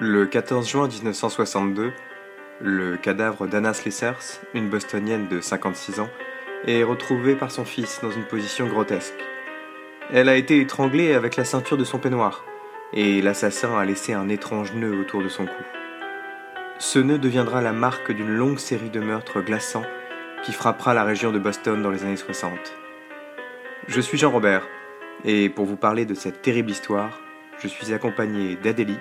Le 14 juin 1962, le cadavre d'Anna Slessers, une bostonienne de 56 ans, est retrouvé par son fils dans une position grotesque. Elle a été étranglée avec la ceinture de son peignoir, et l'assassin a laissé un étrange nœud autour de son cou. Ce nœud deviendra la marque d'une longue série de meurtres glaçants qui frappera la région de Boston dans les années 60. Je suis Jean Robert, et pour vous parler de cette terrible histoire, je suis accompagné d'Adélie,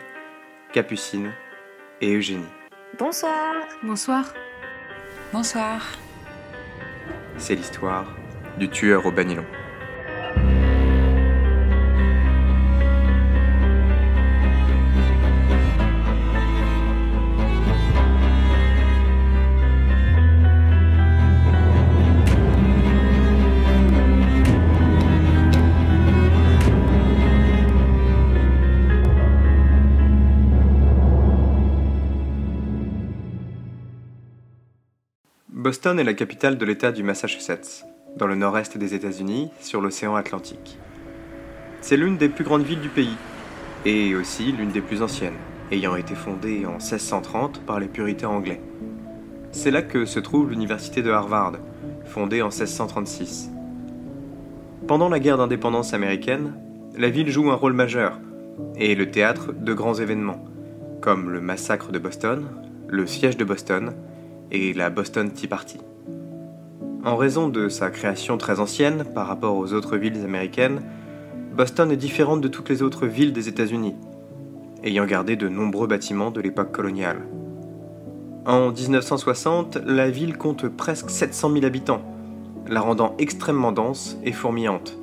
Capucine et Eugénie. Bonsoir. Bonsoir. Bonsoir. C'est l'histoire du tueur au banilon. Boston est la capitale de l'État du Massachusetts, dans le nord-est des États-Unis, sur l'océan Atlantique. C'est l'une des plus grandes villes du pays, et aussi l'une des plus anciennes, ayant été fondée en 1630 par les puritains anglais. C'est là que se trouve l'université de Harvard, fondée en 1636. Pendant la guerre d'indépendance américaine, la ville joue un rôle majeur et le théâtre de grands événements, comme le massacre de Boston, le siège de Boston, et la Boston Tea Party. En raison de sa création très ancienne par rapport aux autres villes américaines, Boston est différente de toutes les autres villes des États-Unis, ayant gardé de nombreux bâtiments de l'époque coloniale. En 1960, la ville compte presque 700 000 habitants, la rendant extrêmement dense et fourmillante.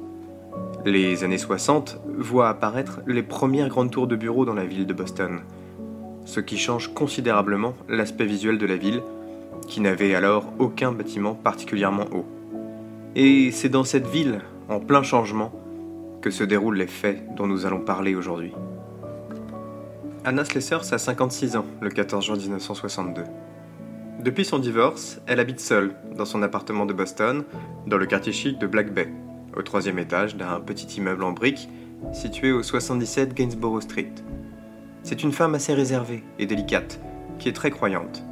Les années 60 voient apparaître les premières grandes tours de bureaux dans la ville de Boston, ce qui change considérablement l'aspect visuel de la ville qui n'avait alors aucun bâtiment particulièrement haut. Et c'est dans cette ville, en plein changement, que se déroulent les faits dont nous allons parler aujourd'hui. Anna Slessers a 56 ans le 14 juin 1962. Depuis son divorce, elle habite seule dans son appartement de Boston, dans le quartier chic de Black Bay, au troisième étage d'un petit immeuble en briques situé au 77 Gainsborough Street. C'est une femme assez réservée et délicate, qui est très croyante.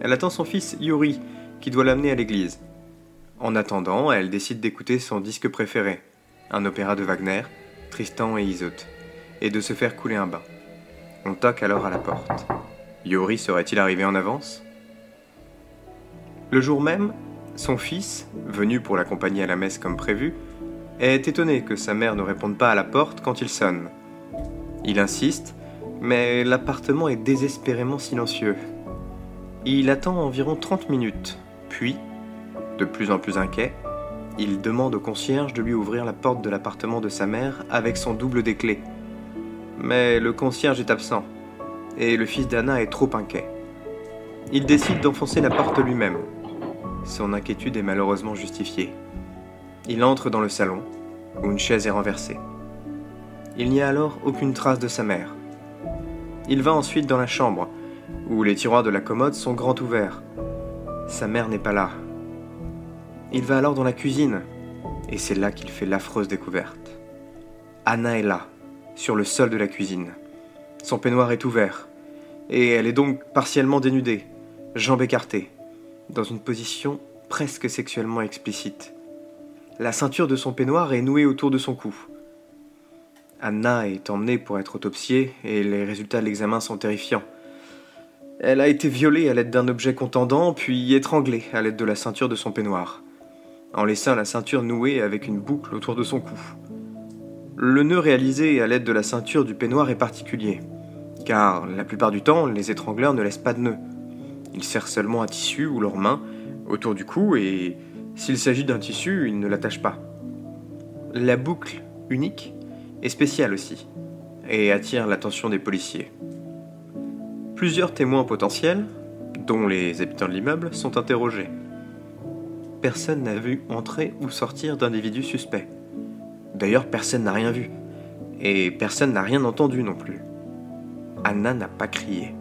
Elle attend son fils Yuri, qui doit l'amener à l'église. En attendant, elle décide d'écouter son disque préféré, un opéra de Wagner, Tristan et Isolde, et de se faire couler un bain. On toque alors à la porte. Yuri serait-il arrivé en avance? Le jour même, son fils, venu pour l'accompagner à la messe comme prévu, est étonné que sa mère ne réponde pas à la porte quand il sonne. Il insiste, mais l'appartement est désespérément silencieux. Il attend environ 30 minutes, puis, de plus en plus inquiet, il demande au concierge de lui ouvrir la porte de l'appartement de sa mère avec son double des clés. Mais le concierge est absent, et le fils d'Anna est trop inquiet. Il décide d'enfoncer la porte lui-même. Son inquiétude est malheureusement justifiée. Il entre dans le salon, où une chaise est renversée. Il n'y a alors aucune trace de sa mère. Il va ensuite dans la chambre, où les tiroirs de la commode sont grands ouverts. Sa mère n'est pas là. Il va alors dans la cuisine, et c'est là qu'il fait l'affreuse découverte. Anna est là, sur le sol de la cuisine. Son peignoir est ouvert, et elle est donc partiellement dénudée, jambes écartées, dans une position presque sexuellement explicite. La ceinture de son peignoir est nouée autour de son cou. Anna est emmenée pour être autopsiée, et les résultats de l'examen sont terrifiants. Elle a été violée à l'aide d'un objet contendant, puis étranglée à l'aide de la ceinture de son peignoir, en laissant la ceinture nouée avec une boucle autour de son cou. Le nœud réalisé à l'aide de la ceinture du peignoir est particulier, car la plupart du temps, les étrangleurs ne laissent pas de nœud. Ils serrent seulement un tissu ou leurs mains autour du cou et, s'il s'agit d'un tissu, ils ne l'attachent pas. La boucle, unique, est spéciale aussi, et attire l'attention des policiers. Plusieurs témoins potentiels, dont les habitants de l'immeuble, sont interrogés. Personne n'a vu entrer ou sortir d'individus suspects. D'ailleurs, personne n'a rien vu. Et personne n'a rien entendu non plus. Anna n'a pas crié.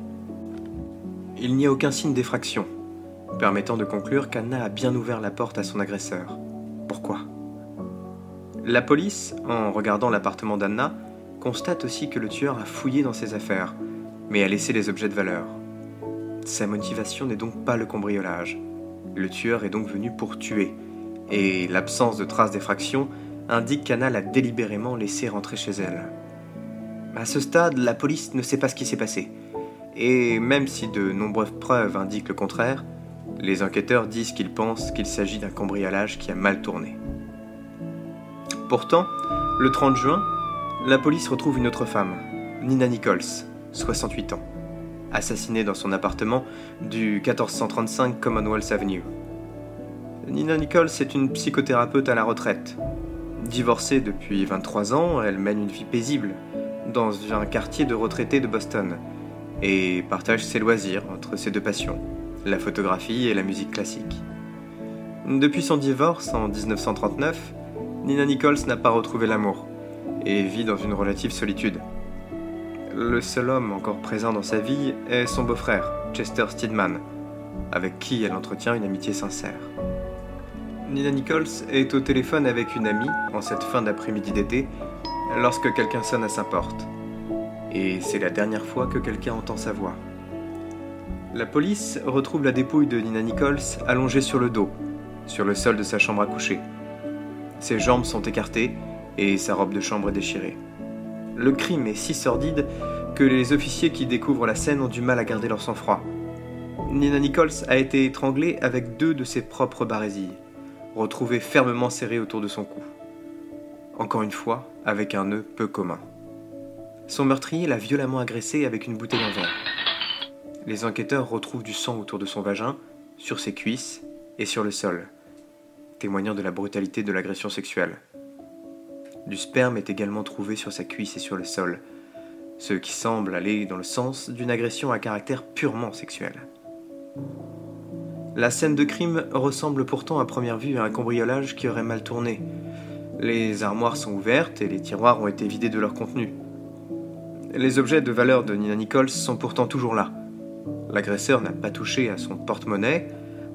Il n'y a aucun signe d'effraction, permettant de conclure qu'Anna a bien ouvert la porte à son agresseur. Pourquoi? La police, en regardant l'appartement d'Anna, constate aussi que le tueur a fouillé dans ses affaires, mais à laisser les objets de valeur. Sa motivation n'est donc pas le cambriolage. Le tueur est donc venu pour tuer, et l'absence de traces d'effraction indique qu'Anna l'a délibérément laissé rentrer chez elle. À ce stade, la police ne sait pas ce qui s'est passé, et même si de nombreuses preuves indiquent le contraire, les enquêteurs disent qu'ils pensent qu'il s'agit d'un cambriolage qui a mal tourné. Pourtant, le 30 juin, la police retrouve une autre femme, Nina Nichols, 68 ans, assassinée dans son appartement du 1435 Commonwealth Avenue. Nina Nichols est une psychothérapeute à la retraite. Divorcée depuis 23 ans, elle mène une vie paisible dans un quartier de retraités de Boston et partage ses loisirs entre ses deux passions, la photographie et la musique classique. Depuis son divorce en 1939, Nina Nichols n'a pas retrouvé l'amour et vit dans une relative solitude. Le seul homme encore présent dans sa vie est son beau-frère, Chester Steedman, avec qui elle entretient une amitié sincère. Nina Nichols est au téléphone avec une amie en cette fin d'après-midi d'été lorsque quelqu'un sonne à sa porte. Et c'est la dernière fois que quelqu'un entend sa voix. La police retrouve la dépouille de Nina Nichols allongée sur le dos, sur le sol de sa chambre à coucher. Ses jambes sont écartées et sa robe de chambre est déchirée. Le crime est si sordide que les officiers qui découvrent la scène ont du mal à garder leur sang-froid. Nina Nichols a été étranglée avec deux de ses propres barésilles, retrouvées fermement serrées autour de son cou. Encore une fois, avec un nœud peu commun. Son meurtrier l'a violemment agressée avec une bouteille en verre. Les enquêteurs retrouvent du sang autour de son vagin, sur ses cuisses et sur le sol, témoignant de la brutalité de l'agression sexuelle. Du sperme est également trouvé sur sa cuisse et sur le sol, ce qui semble aller dans le sens d'une agression à caractère purement sexuel. La scène de crime ressemble pourtant à première vue à un cambriolage qui aurait mal tourné. Les armoires sont ouvertes et les tiroirs ont été vidés de leur contenu. Les objets de valeur de Nina Nichols sont pourtant toujours là. L'agresseur n'a pas touché à son porte-monnaie,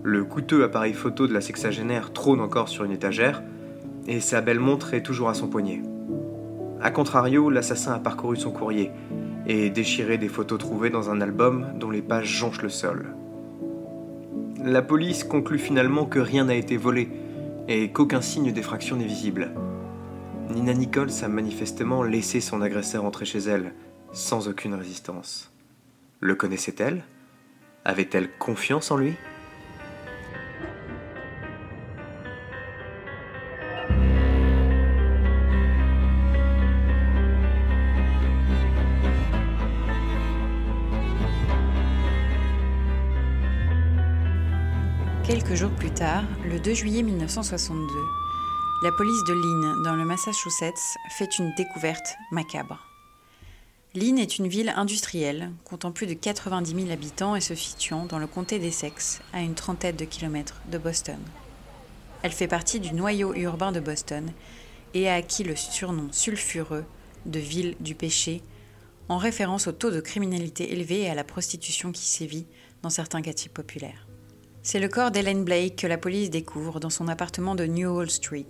le coûteux appareil photo de la sexagénaire trône encore sur une étagère, et sa belle montre est toujours à son poignet. A contrario, l'assassin a parcouru son courrier et déchiré des photos trouvées dans un album dont les pages jonchent le sol. La police conclut finalement que rien n'a été volé et qu'aucun signe d'effraction n'est visible. Nina Nichols a manifestement laissé son agresseur entrer chez elle, sans aucune résistance. Le connaissait-elle? Avait-elle confiance en lui? Jours plus tard, le 2 juillet 1962, la police de Lynn, dans le Massachusetts, fait une découverte macabre. Lynn est une ville industrielle, comptant plus de 90 000 habitants et se situant dans le comté d'Essex, à une trentaine de kilomètres de Boston. Elle fait partie du noyau urbain de Boston et a acquis le surnom sulfureux de ville du péché, en référence au taux de criminalité élevé et à la prostitution qui sévit dans certains quartiers populaires. C'est le corps d'Ellen Blake que la police découvre dans son appartement de Newhall Street.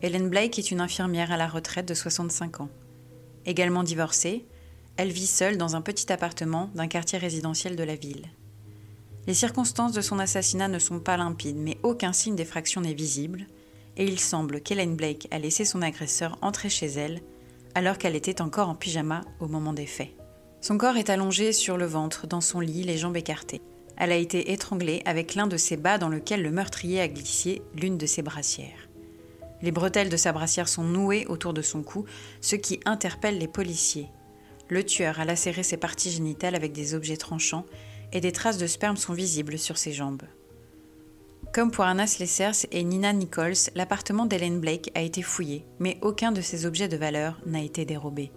Ellen Blake est une infirmière à la retraite de 65 ans. Également divorcée, elle vit seule dans un petit appartement d'un quartier résidentiel de la ville. Les circonstances de son assassinat ne sont pas limpides, mais aucun signe d'effraction n'est visible, et il semble qu'Ellen Blake a laissé son agresseur entrer chez elle alors qu'elle était encore en pyjama au moment des faits. Son corps est allongé sur le ventre, dans son lit, les jambes écartées. Elle a été étranglée avec l'un de ses bas dans lequel le meurtrier a glissé l'une de ses brassières. Les bretelles de sa brassière sont nouées autour de son cou, ce qui interpelle les policiers. Le tueur a lacéré ses parties génitales avec des objets tranchants et des traces de sperme sont visibles sur ses jambes. Comme pour Anna Slessers et Nina Nichols, l'appartement d'Helen Blake a été fouillé, mais aucun de ces objets de valeur n'a été dérobé.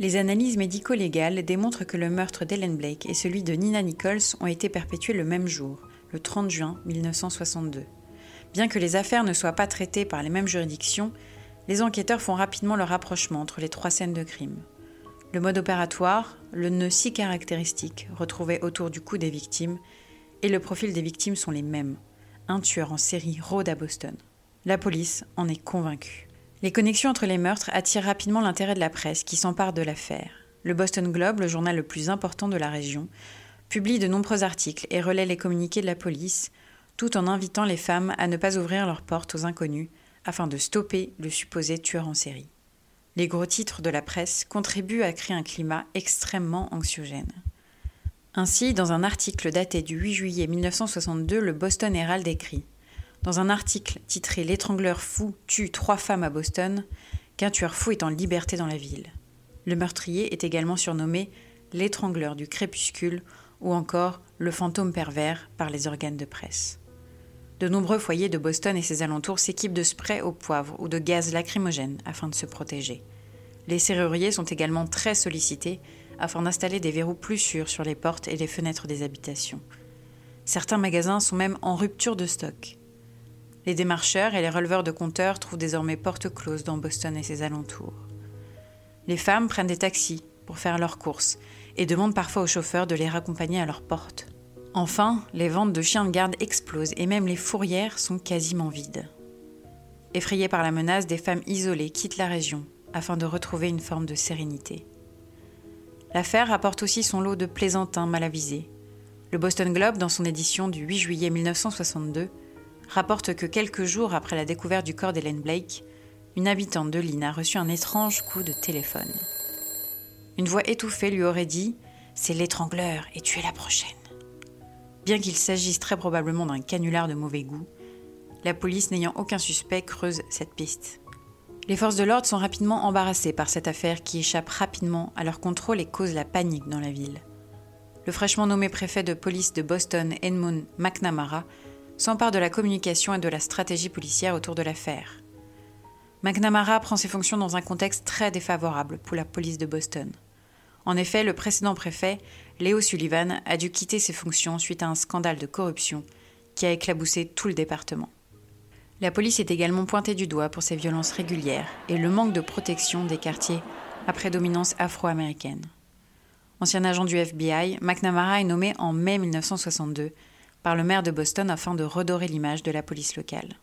Les analyses médico-légales démontrent que le meurtre d'Ellen Blake et celui de Nina Nichols ont été perpétués le même jour, le 30 juin 1962. Bien que les affaires ne soient pas traitées par les mêmes juridictions, les enquêteurs font rapidement le rapprochement entre les trois scènes de crime. Le mode opératoire, le nœud si caractéristique retrouvé autour du cou des victimes, et le profil des victimes sont les mêmes. Un tueur en série rôde à Boston. La police en est convaincue. Les connexions entre les meurtres attirent rapidement l'intérêt de la presse qui s'empare de l'affaire. Le Boston Globe, le journal le plus important de la région, publie de nombreux articles et relaie les communiqués de la police, tout en invitant les femmes à ne pas ouvrir leurs portes aux inconnus afin de stopper le supposé tueur en série. Les gros titres de la presse contribuent à créer un climat extrêmement anxiogène. Ainsi, dans un article daté du 8 juillet 1962, le Boston Herald écrit Dans un article titré L'étrangleur fou tue trois femmes à Boston, qu'un tueur fou est en liberté dans la ville. Le meurtrier est également surnommé l'étrangleur du crépuscule ou encore le fantôme pervers par les organes de presse. De nombreux foyers de Boston et ses alentours s'équipent de sprays au poivre ou de gaz lacrymogène afin de se protéger. Les serruriers sont également très sollicités afin d'installer des verrous plus sûrs sur les portes et les fenêtres des habitations. Certains magasins sont même en rupture de stock. Les démarcheurs et les releveurs de compteurs trouvent désormais porte close dans Boston et ses alentours. Les femmes prennent des taxis pour faire leurs courses et demandent parfois aux chauffeurs de les raccompagner à leur porte. Enfin, les ventes de chiens de garde explosent et même les fourrières sont quasiment vides. Effrayées par la menace, des femmes isolées quittent la région afin de retrouver une forme de sérénité. L'affaire apporte aussi son lot de plaisantins mal avisés. Le Boston Globe, dans son édition du 8 juillet 1962, rapporte que quelques jours après la découverte du corps d'Hélène Blake, une habitante de Lynn a reçu un étrange coup de téléphone. Une voix étouffée lui aurait dit C'est l'étrangleur et tu es la prochaine. Bien qu'il s'agisse très probablement d'un canular de mauvais goût, la police n'ayant aucun suspect creuse cette piste. Les forces de l'ordre sont rapidement embarrassées par cette affaire qui échappe rapidement à leur contrôle et cause la panique dans la ville. Le fraîchement nommé préfet de police de Boston, Edmund McNamara, s'empare de la communication et de la stratégie policière autour de l'affaire. McNamara prend ses fonctions dans un contexte très défavorable pour la police de Boston. En effet, le précédent préfet, Léo Sullivan, a dû quitter ses fonctions suite à un scandale de corruption qui a éclaboussé tout le département. La police est également pointée du doigt pour ses violences régulières et le manque de protection des quartiers à prédominance afro-américaine. Ancien agent du FBI, McNamara est nommé en mai 1962 par le maire de Boston afin de redorer l'image de la police locale.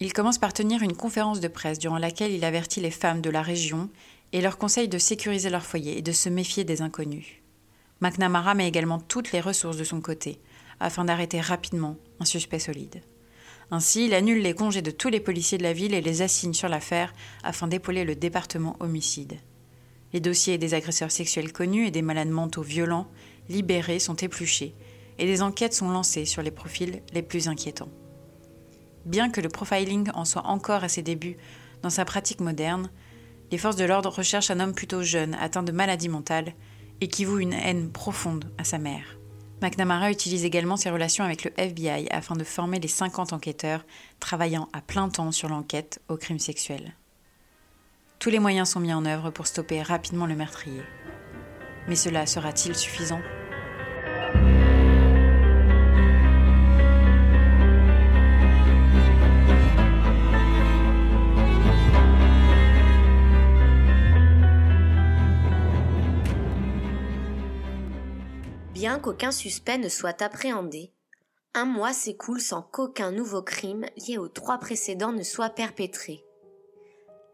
Il commence par tenir une conférence de presse durant laquelle il avertit les femmes de la région et leur conseille de sécuriser leur foyer et de se méfier des inconnus. McNamara met également toutes les ressources de son côté, afin d'arrêter rapidement un suspect solide. Ainsi, il annule les congés de tous les policiers de la ville et les assigne sur l'affaire afin d'épauler le département homicide. Les dossiers des agresseurs sexuels connus et des malades mentaux violents libérés sont épluchés et des enquêtes sont lancées sur les profils les plus inquiétants. Bien que le profiling en soit encore à ses débuts dans sa pratique moderne, les forces de l'ordre recherchent un homme plutôt jeune, atteint de maladie mentale, et qui voue une haine profonde à sa mère. McNamara utilise également ses relations avec le FBI afin de former les 50 enquêteurs travaillant à plein temps sur l'enquête aux crimes sexuels. Tous les moyens sont mis en œuvre pour stopper rapidement le meurtrier. Mais cela sera-t-il suffisant? Bien qu'aucun suspect ne soit appréhendé, un mois s'écoule sans qu'aucun nouveau crime lié aux trois précédents ne soit perpétré.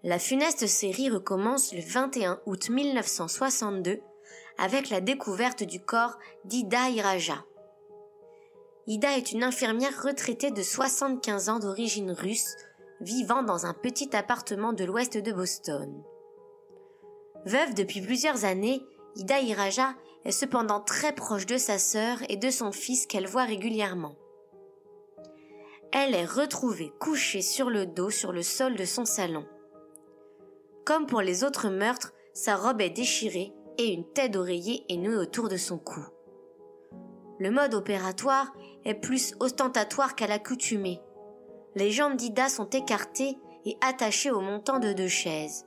La funeste série recommence le 21 août 1962 avec la découverte du corps d'Ida Iraja. Ida est une infirmière retraitée de 75 ans d'origine russe vivant dans un petit appartement de l'ouest de Boston. Veuve depuis plusieurs années, Ida Iraja est cependant très proche de sa sœur et de son fils qu'elle voit régulièrement. Elle est retrouvée couchée sur le dos sur le sol de son salon. Comme pour les autres meurtres, sa robe est déchirée et une tête d'oreiller est nouée autour de son cou. Le mode opératoire est plus ostentatoire qu'à l'accoutumée. Les jambes d'Ida sont écartées et attachées au montant de deux chaises.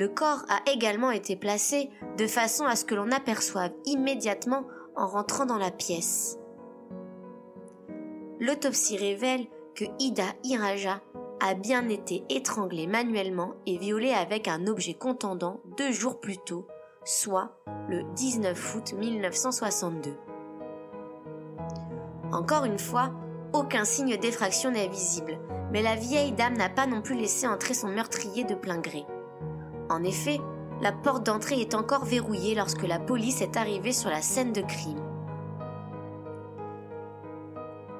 Le corps a également été placé de façon à ce que l'on aperçoive immédiatement en rentrant dans la pièce. L'autopsie révèle que Ida Iraja a bien été étranglée manuellement et violée avec un objet contendant deux jours plus tôt, soit le 19 août 1962. Encore une fois, aucun signe d'effraction n'est visible, mais la vieille dame n'a pas non plus laissé entrer son meurtrier de plein gré. En effet, la porte d'entrée est encore verrouillée lorsque la police est arrivée sur la scène de crime.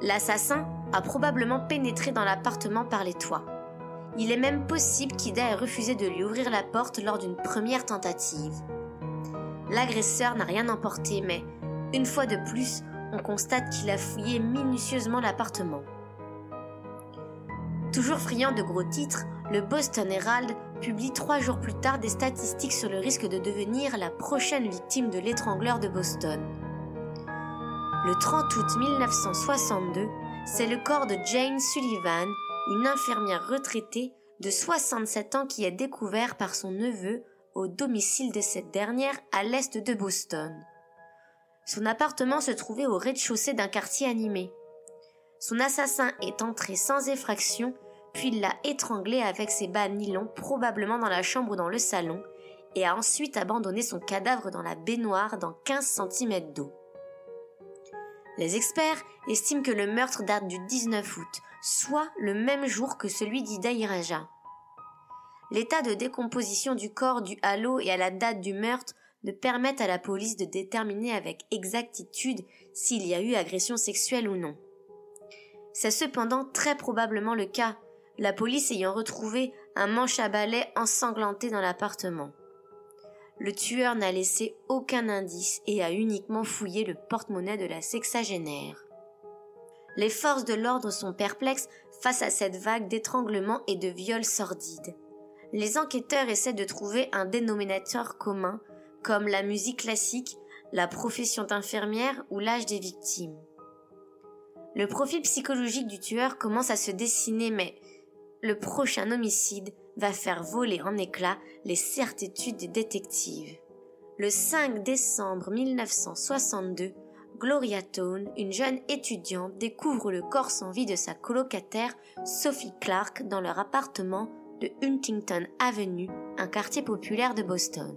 L'assassin a probablement pénétré dans l'appartement par les toits. Il est même possible qu'Ida ait refusé de lui ouvrir la porte lors d'une première tentative. L'agresseur n'a rien emporté, mais, une fois de plus, on constate qu'il a fouillé minutieusement l'appartement. Toujours friand de gros titres, le Boston Herald publie trois jours plus tard des statistiques sur le risque de devenir la prochaine victime de l'étrangleur de Boston. Le 30 août 1962, c'est le corps de Jane Sullivan, une infirmière retraitée de 67 ans qui est découvert par son neveu au domicile de cette dernière à l'est de Boston. Son appartement se trouvait au rez-de-chaussée d'un quartier animé. Son assassin est entré sans effraction, puis l'a étranglé avec ses bas nylon probablement dans la chambre ou dans le salon, et a ensuite abandonné son cadavre dans la baignoire dans 15 cm d'eau. Les experts estiment que le meurtre date du 19 août, soit le même jour que celui d'Ida Iraja. L'état de décomposition du corps du halo et à la date du meurtre ne permettent à la police de déterminer avec exactitude s'il y a eu agression sexuelle ou non. C'est cependant très probablement le cas, la police ayant retrouvé un manche à balai ensanglanté dans l'appartement. Le tueur n'a laissé aucun indice et a uniquement fouillé le porte-monnaie de la sexagénaire. Les forces de l'ordre sont perplexes face à cette vague d'étranglement et de viols sordides. Les enquêteurs essaient de trouver un dénominateur commun, comme la musique classique, la profession d'infirmière ou l'âge des victimes. Le profil psychologique du tueur commence à se dessiner, mais le prochain homicide va faire voler en éclats les certitudes des détectives. Le 5 décembre 1962, Gloria Tone, une jeune étudiante, découvre le corps sans vie de sa colocataire Sophie Clark dans leur appartement de Huntington Avenue, un quartier populaire de Boston.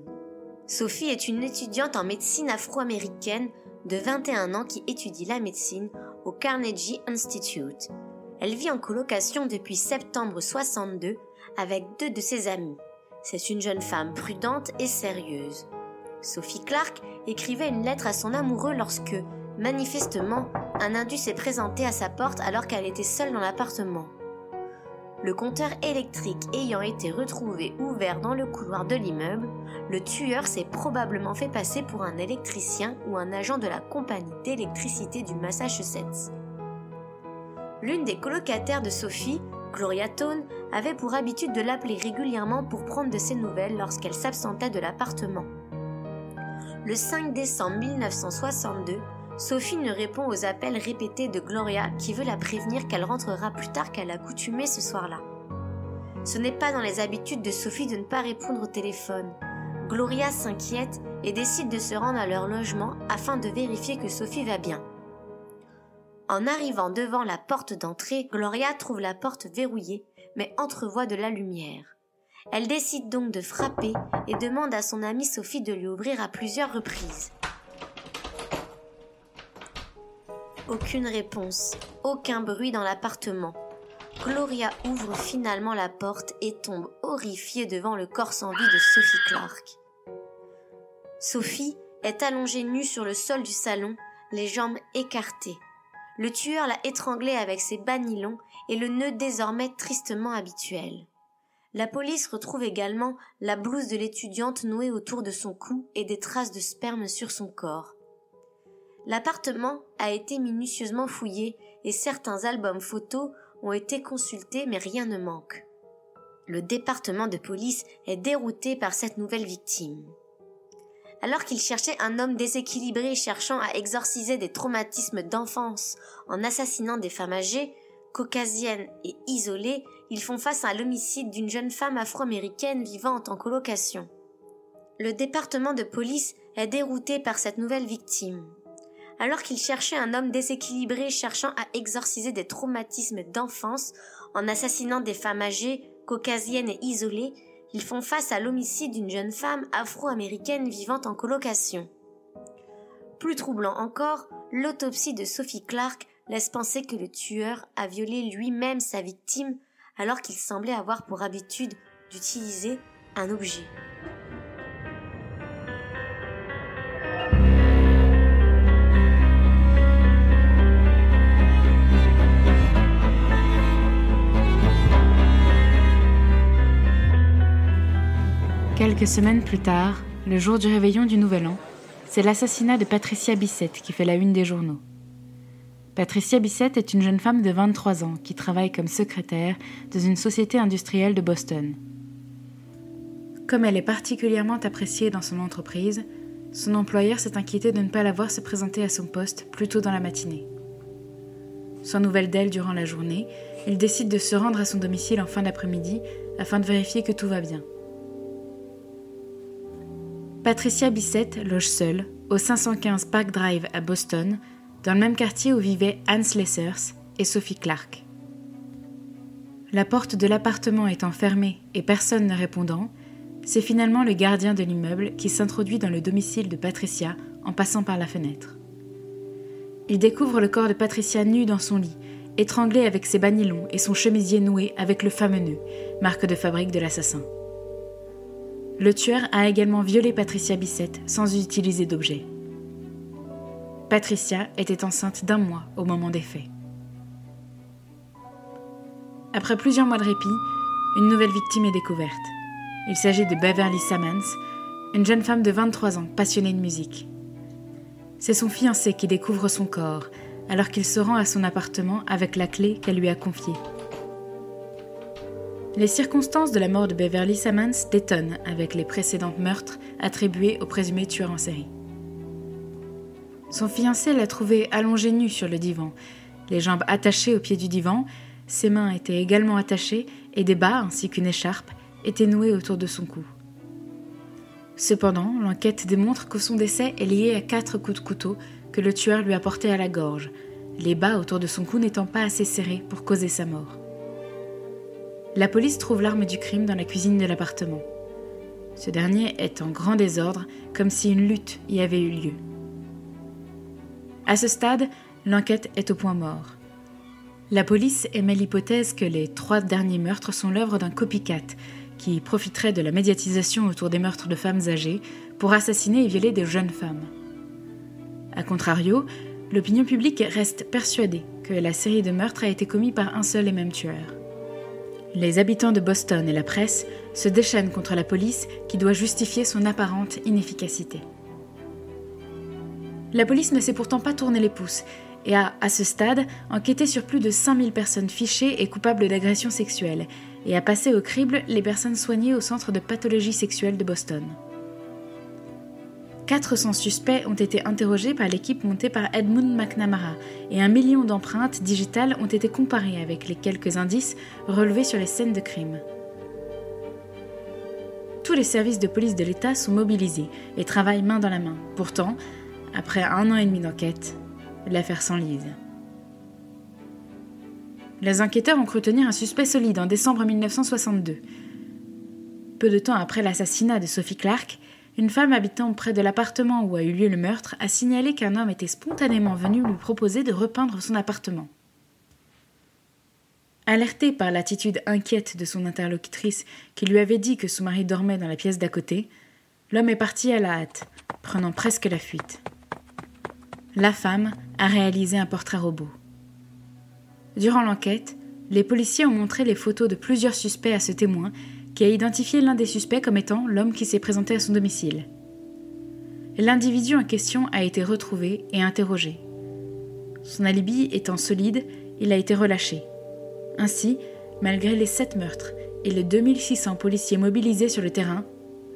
Sophie est une étudiante en médecine afro-américaine de 21 ans qui étudie la médecine au Carnegie Institute. Elle vit en colocation depuis septembre 62 avec deux de ses amis. C'est une jeune femme prudente et sérieuse. Sophie Clark écrivait une lettre à son amoureux lorsque, manifestement, un indus s'est présenté à sa porte alors qu'elle était seule dans l'appartement. Le compteur électrique ayant été retrouvé ouvert dans le couloir de l'immeuble, le tueur s'est probablement fait passer pour un électricien ou un agent de la compagnie d'électricité du Massachusetts. L'une des colocataires de Sophie, Gloria Tone, avait pour habitude de l'appeler régulièrement pour prendre de ses nouvelles lorsqu'elle s'absentait de l'appartement. Le 5 décembre 1962, Sophie ne répond aux appels répétés de Gloria qui veut la prévenir qu'elle rentrera plus tard qu'à l'accoutumée ce soir-là. Ce n'est pas dans les habitudes de Sophie de ne pas répondre au téléphone. Gloria s'inquiète et décide de se rendre à leur logement afin de vérifier que Sophie va bien. En arrivant devant la porte d'entrée, Gloria trouve la porte verrouillée, mais entrevoit de la lumière. Elle décide donc de frapper et demande à son amie Sophie de lui ouvrir à plusieurs reprises. Aucune réponse, aucun bruit dans l'appartement. Gloria ouvre finalement la porte et tombe horrifiée devant le corps sans vie de Sophie Clark. Sophie est allongée nue sur le sol du salon, les jambes écartées. Le tueur l'a étranglée avec ses bas nylons et le nœud désormais tristement habituel. La police retrouve également la blouse de l'étudiante nouée autour de son cou et des traces de sperme sur son corps. L'appartement a été minutieusement fouillé et certains albums photos ont été consultés mais rien ne manque. Le département de police est dérouté par cette nouvelle victime. Alors qu'il cherchait un homme déséquilibré cherchant à exorciser des traumatismes d'enfance en assassinant des femmes âgées, caucasiennes et isolées, ils font face à l'homicide d'une jeune femme afro-américaine vivant en colocation. Le département de police est dérouté par cette nouvelle victime alors qu'il cherchait un homme déséquilibré cherchant à exorciser des traumatismes d'enfance en assassinant des femmes âgées, caucasiennes et isolées, ils font face à l'homicide d'une jeune femme afro-américaine vivant en colocation. Plus troublant encore, l'autopsie de Sophie Clark laisse penser que le tueur a violé lui-même sa victime alors qu'il semblait avoir pour habitude d'utiliser un objet. Quelques semaines plus tard, le jour du réveillon du Nouvel An, c'est l'assassinat de Patricia Bissett qui fait la une des journaux. Patricia Bissett est une jeune femme de 23 ans qui travaille comme secrétaire dans une société industrielle de Boston. Comme elle est particulièrement appréciée dans son entreprise, son employeur s'est inquiété de ne pas la voir se présenter à son poste plus tôt dans la matinée. Sans nouvelle d'elle durant la journée, il décide de se rendre à son domicile en fin d'après-midi afin de vérifier que tout va bien. Patricia Bissett loge seule, au 515 Park Drive à Boston, dans le même quartier où vivaient Anne Slessers et Sophie Clark. La porte de l'appartement étant fermée et personne ne répondant, c'est finalement le gardien de l'immeuble qui s'introduit dans le domicile de Patricia en passant par la fenêtre. Il découvre le corps de Patricia nu dans son lit, étranglé avec ses banylons et son chemisier noué avec le fameux nœud, marque de fabrique de l'assassin. Le tueur a également violé Patricia Bissett sans utiliser d'objet. Patricia était enceinte d'un mois au moment des faits. Après plusieurs mois de répit, une nouvelle victime est découverte. Il s'agit de Beverly Sammons, une jeune femme de 23 ans passionnée de musique. C'est son fiancé qui découvre son corps alors qu'il se rend à son appartement avec la clé qu'elle lui a confiée. Les circonstances de la mort de Beverly Sammons détonnent avec les précédents meurtres attribués au présumé tueur en série. Son fiancé l'a trouvé allongé nu sur le divan, les jambes attachées au pied du divan, ses mains étaient également attachées et des bas ainsi qu'une écharpe étaient noués autour de son cou. Cependant, l'enquête démontre que son décès est lié à quatre coups de couteau que le tueur lui a portés à la gorge, les bas autour de son cou n'étant pas assez serrés pour causer sa mort. La police trouve l'arme du crime dans la cuisine de l'appartement. Ce dernier est en grand désordre, comme si une lutte y avait eu lieu. À ce stade, l'enquête est au point mort. La police émet l'hypothèse que les trois derniers meurtres sont l'œuvre d'un copycat qui profiterait de la médiatisation autour des meurtres de femmes âgées pour assassiner et violer des jeunes femmes. A contrario, l'opinion publique reste persuadée que la série de meurtres a été commise par un seul et même tueur. Les habitants de Boston et la presse se déchaînent contre la police qui doit justifier son apparente inefficacité. La police ne s'est pourtant pas tourné les pouces et a, à ce stade, enquêté sur plus de 5000 personnes fichées et coupables d'agressions sexuelles et a passé au crible les personnes soignées au centre de pathologie sexuelle de Boston. 400 suspects ont été interrogés par l'équipe montée par Edmund McNamara et un million d'empreintes digitales ont été comparées avec les quelques indices relevés sur les scènes de crime. Tous les services de police de l'État sont mobilisés et travaillent main dans la main. Pourtant, après un an et demi d'enquête, l'affaire s'enlise. Les enquêteurs ont cru tenir un suspect solide en décembre 1962. Peu de temps après l'assassinat de Sophie Clark, une femme habitant près de l'appartement où a eu lieu le meurtre a signalé qu'un homme était spontanément venu lui proposer de repeindre son appartement. Alertée par l'attitude inquiète de son interlocutrice qui lui avait dit que son mari dormait dans la pièce d'à côté, l'homme est parti à la hâte, prenant presque la fuite. La femme a réalisé un portrait robot. Durant l'enquête, les policiers ont montré les photos de plusieurs suspects à ce témoin qui a identifié l'un des suspects comme étant l'homme qui s'est présenté à son domicile. L'individu en question a été retrouvé et interrogé. Son alibi étant solide, il a été relâché. Ainsi, malgré les sept meurtres et les 2600 policiers mobilisés sur le terrain,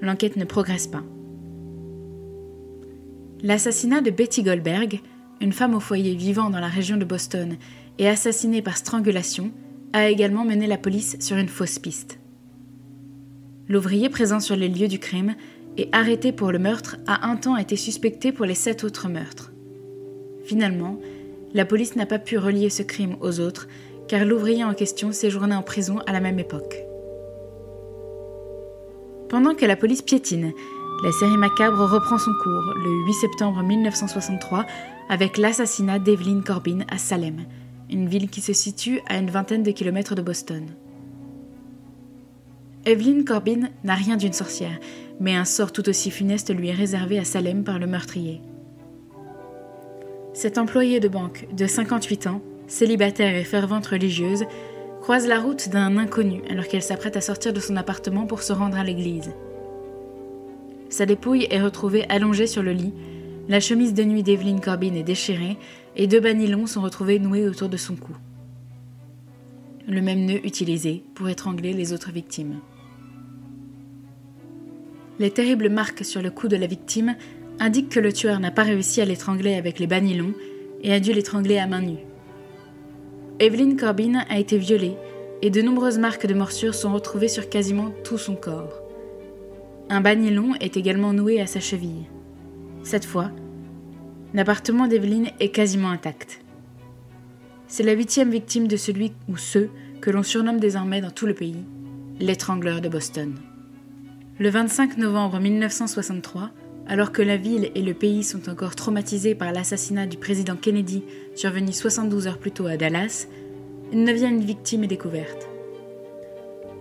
l'enquête ne progresse pas. L'assassinat de Betty Goldberg, une femme au foyer vivant dans la région de Boston et assassinée par strangulation, a également mené la police sur une fausse piste. L'ouvrier présent sur les lieux du crime et arrêté pour le meurtre a un temps été suspecté pour les sept autres meurtres. Finalement, la police n'a pas pu relier ce crime aux autres car l'ouvrier en question séjournait en prison à la même époque. Pendant que la police piétine, la série macabre reprend son cours le 8 septembre 1963 avec l'assassinat d'Evelyn Corbin à Salem, une ville qui se situe à une vingtaine de kilomètres de Boston. Evelyn Corbin n'a rien d'une sorcière, mais un sort tout aussi funeste lui est réservé à Salem par le meurtrier. Cette employée de banque de 58 ans, célibataire et fervente religieuse, croise la route d'un inconnu alors qu'elle s'apprête à sortir de son appartement pour se rendre à l'église. Sa dépouille est retrouvée allongée sur le lit, la chemise de nuit d'Evelyn Corbin est déchirée et deux banilons sont retrouvés noués autour de son cou. Le même nœud utilisé pour étrangler les autres victimes. Les terribles marques sur le cou de la victime indiquent que le tueur n'a pas réussi à l'étrangler avec les banilons et a dû l'étrangler à main nue. Evelyn Corbin a été violée et de nombreuses marques de morsures sont retrouvées sur quasiment tout son corps. Un banilon est également noué à sa cheville. Cette fois, l'appartement d'Evelyn est quasiment intact. C'est la huitième victime de celui ou ceux que l'on surnomme désormais dans tout le pays l'étrangleur de Boston. Le 25 novembre 1963, alors que la ville et le pays sont encore traumatisés par l'assassinat du président Kennedy survenu 72 heures plus tôt à Dallas, une neuvième victime est découverte.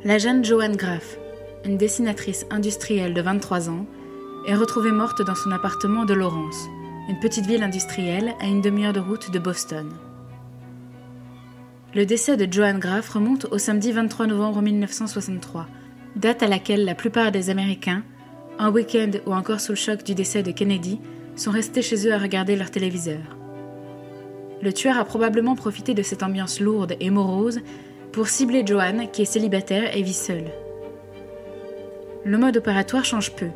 La jeune Joanne Graff, une dessinatrice industrielle de 23 ans, est retrouvée morte dans son appartement de Lawrence, une petite ville industrielle à une demi-heure de route de Boston. Le décès de Joanne Graff remonte au samedi 23 novembre 1963 date à laquelle la plupart des Américains, en week-end ou encore sous le choc du décès de Kennedy, sont restés chez eux à regarder leur téléviseur. Le tueur a probablement profité de cette ambiance lourde et morose pour cibler Joanne, qui est célibataire et vit seule. Le mode opératoire change peu,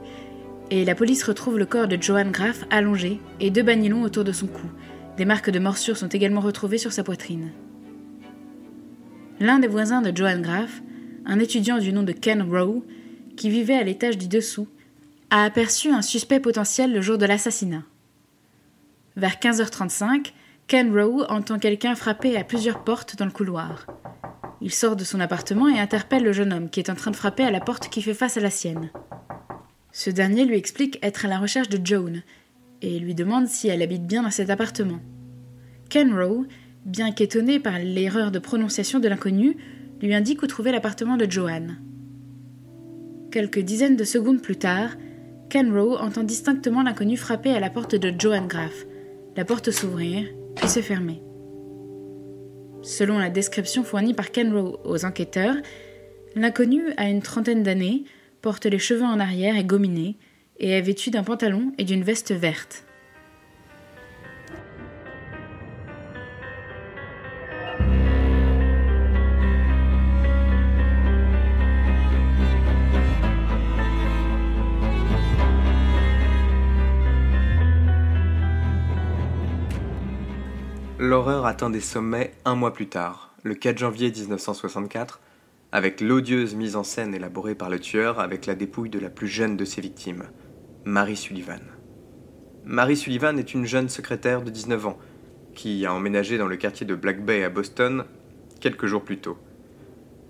et la police retrouve le corps de Joanne Graff allongé et deux banilons autour de son cou. Des marques de morsures sont également retrouvées sur sa poitrine. L'un des voisins de Joanne Graff un étudiant du nom de Ken Rowe, qui vivait à l'étage du dessous, a aperçu un suspect potentiel le jour de l'assassinat. Vers 15h35, Ken Rowe entend quelqu'un frapper à plusieurs portes dans le couloir. Il sort de son appartement et interpelle le jeune homme qui est en train de frapper à la porte qui fait face à la sienne. Ce dernier lui explique être à la recherche de Joan et lui demande si elle habite bien dans cet appartement. Ken Rowe, bien qu'étonné par l'erreur de prononciation de l'inconnu, lui indique où trouver l'appartement de Joanne. Quelques dizaines de secondes plus tard, Ken Rowe entend distinctement l'inconnu frapper à la porte de Joanne Graff, la porte s'ouvrir, puis se fermer. Selon la description fournie par Ken Rowe aux enquêteurs, l'inconnu a une trentaine d'années, porte les cheveux en arrière et gominés, et est vêtu d'un pantalon et d'une veste verte. L'horreur atteint des sommets un mois plus tard, le 4 janvier 1964, avec l'odieuse mise en scène élaborée par le tueur avec la dépouille de la plus jeune de ses victimes, Mary Sullivan. Mary Sullivan est une jeune secrétaire de 19 ans qui a emménagé dans le quartier de Black Bay à Boston quelques jours plus tôt.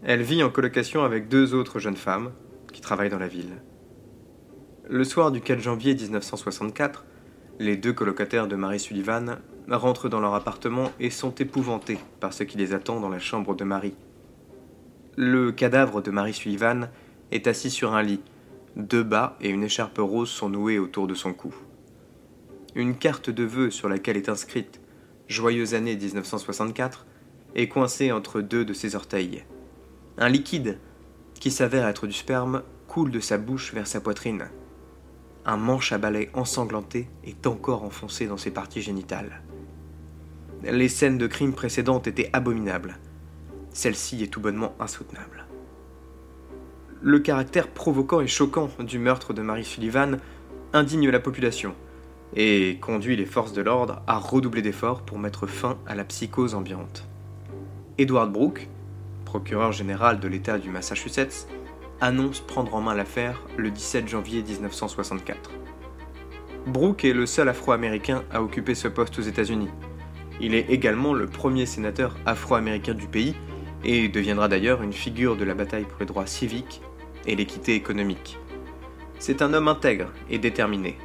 Elle vit en colocation avec deux autres jeunes femmes qui travaillent dans la ville. Le soir du 4 janvier 1964, les deux colocataires de Mary Sullivan rentrent dans leur appartement et sont épouvantés par ce qui les attend dans la chambre de Marie. Le cadavre de Marie Sullivan est assis sur un lit. Deux bas et une écharpe rose sont noués autour de son cou. Une carte de vœux sur laquelle est inscrite Joyeuse année 1964 est coincée entre deux de ses orteils. Un liquide, qui s'avère être du sperme, coule de sa bouche vers sa poitrine. Un manche à balai ensanglanté est encore enfoncé dans ses parties génitales. Les scènes de crimes précédentes étaient abominables. Celle-ci est tout bonnement insoutenable. Le caractère provoquant et choquant du meurtre de Marie Sullivan indigne la population et conduit les forces de l'ordre à redoubler d'efforts pour mettre fin à la psychose ambiante. Edward Brooke, procureur général de l'État du Massachusetts, annonce prendre en main l'affaire le 17 janvier 1964. Brooke est le seul Afro-Américain à occuper ce poste aux États-Unis, il est également le premier sénateur afro-américain du pays et deviendra d'ailleurs une figure de la bataille pour les droits civiques et l'équité économique. C'est un homme intègre et déterminé.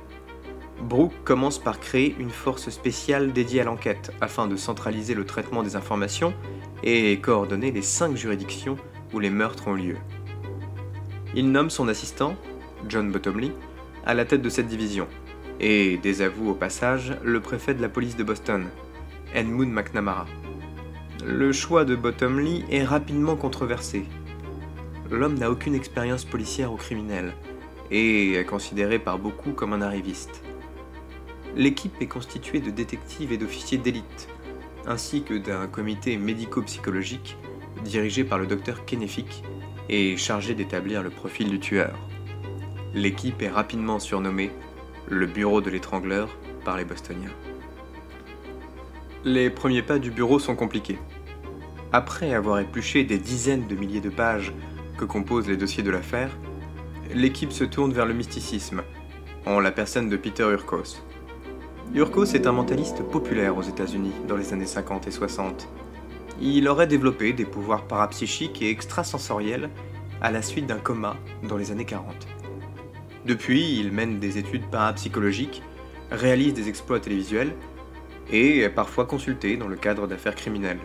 Brooke commence par créer une force spéciale dédiée à l'enquête afin de centraliser le traitement des informations et coordonner les cinq juridictions où les meurtres ont lieu. Il nomme son assistant, John Bottomley, à la tête de cette division, et désavoue au passage le préfet de la police de Boston, Edmund McNamara. Le choix de Bottomley est rapidement controversé. L'homme n'a aucune expérience policière ou criminelle, et est considéré par beaucoup comme un arriviste. L'équipe est constituée de détectives et d'officiers d'élite, ainsi que d'un comité médico-psychologique dirigé par le docteur Kennefic et chargé d'établir le profil du tueur. L'équipe est rapidement surnommée le bureau de l'étrangleur par les Bostoniens. Les premiers pas du bureau sont compliqués. Après avoir épluché des dizaines de milliers de pages que composent les dossiers de l'affaire, l'équipe se tourne vers le mysticisme, en la personne de Peter Urkos. Urkos est un mentaliste populaire aux États-Unis dans les années 50 et 60. Il aurait développé des pouvoirs parapsychiques et extrasensoriels à la suite d'un coma dans les années 40. Depuis, il mène des études parapsychologiques, réalise des exploits télévisuels et est parfois consulté dans le cadre d'affaires criminelles.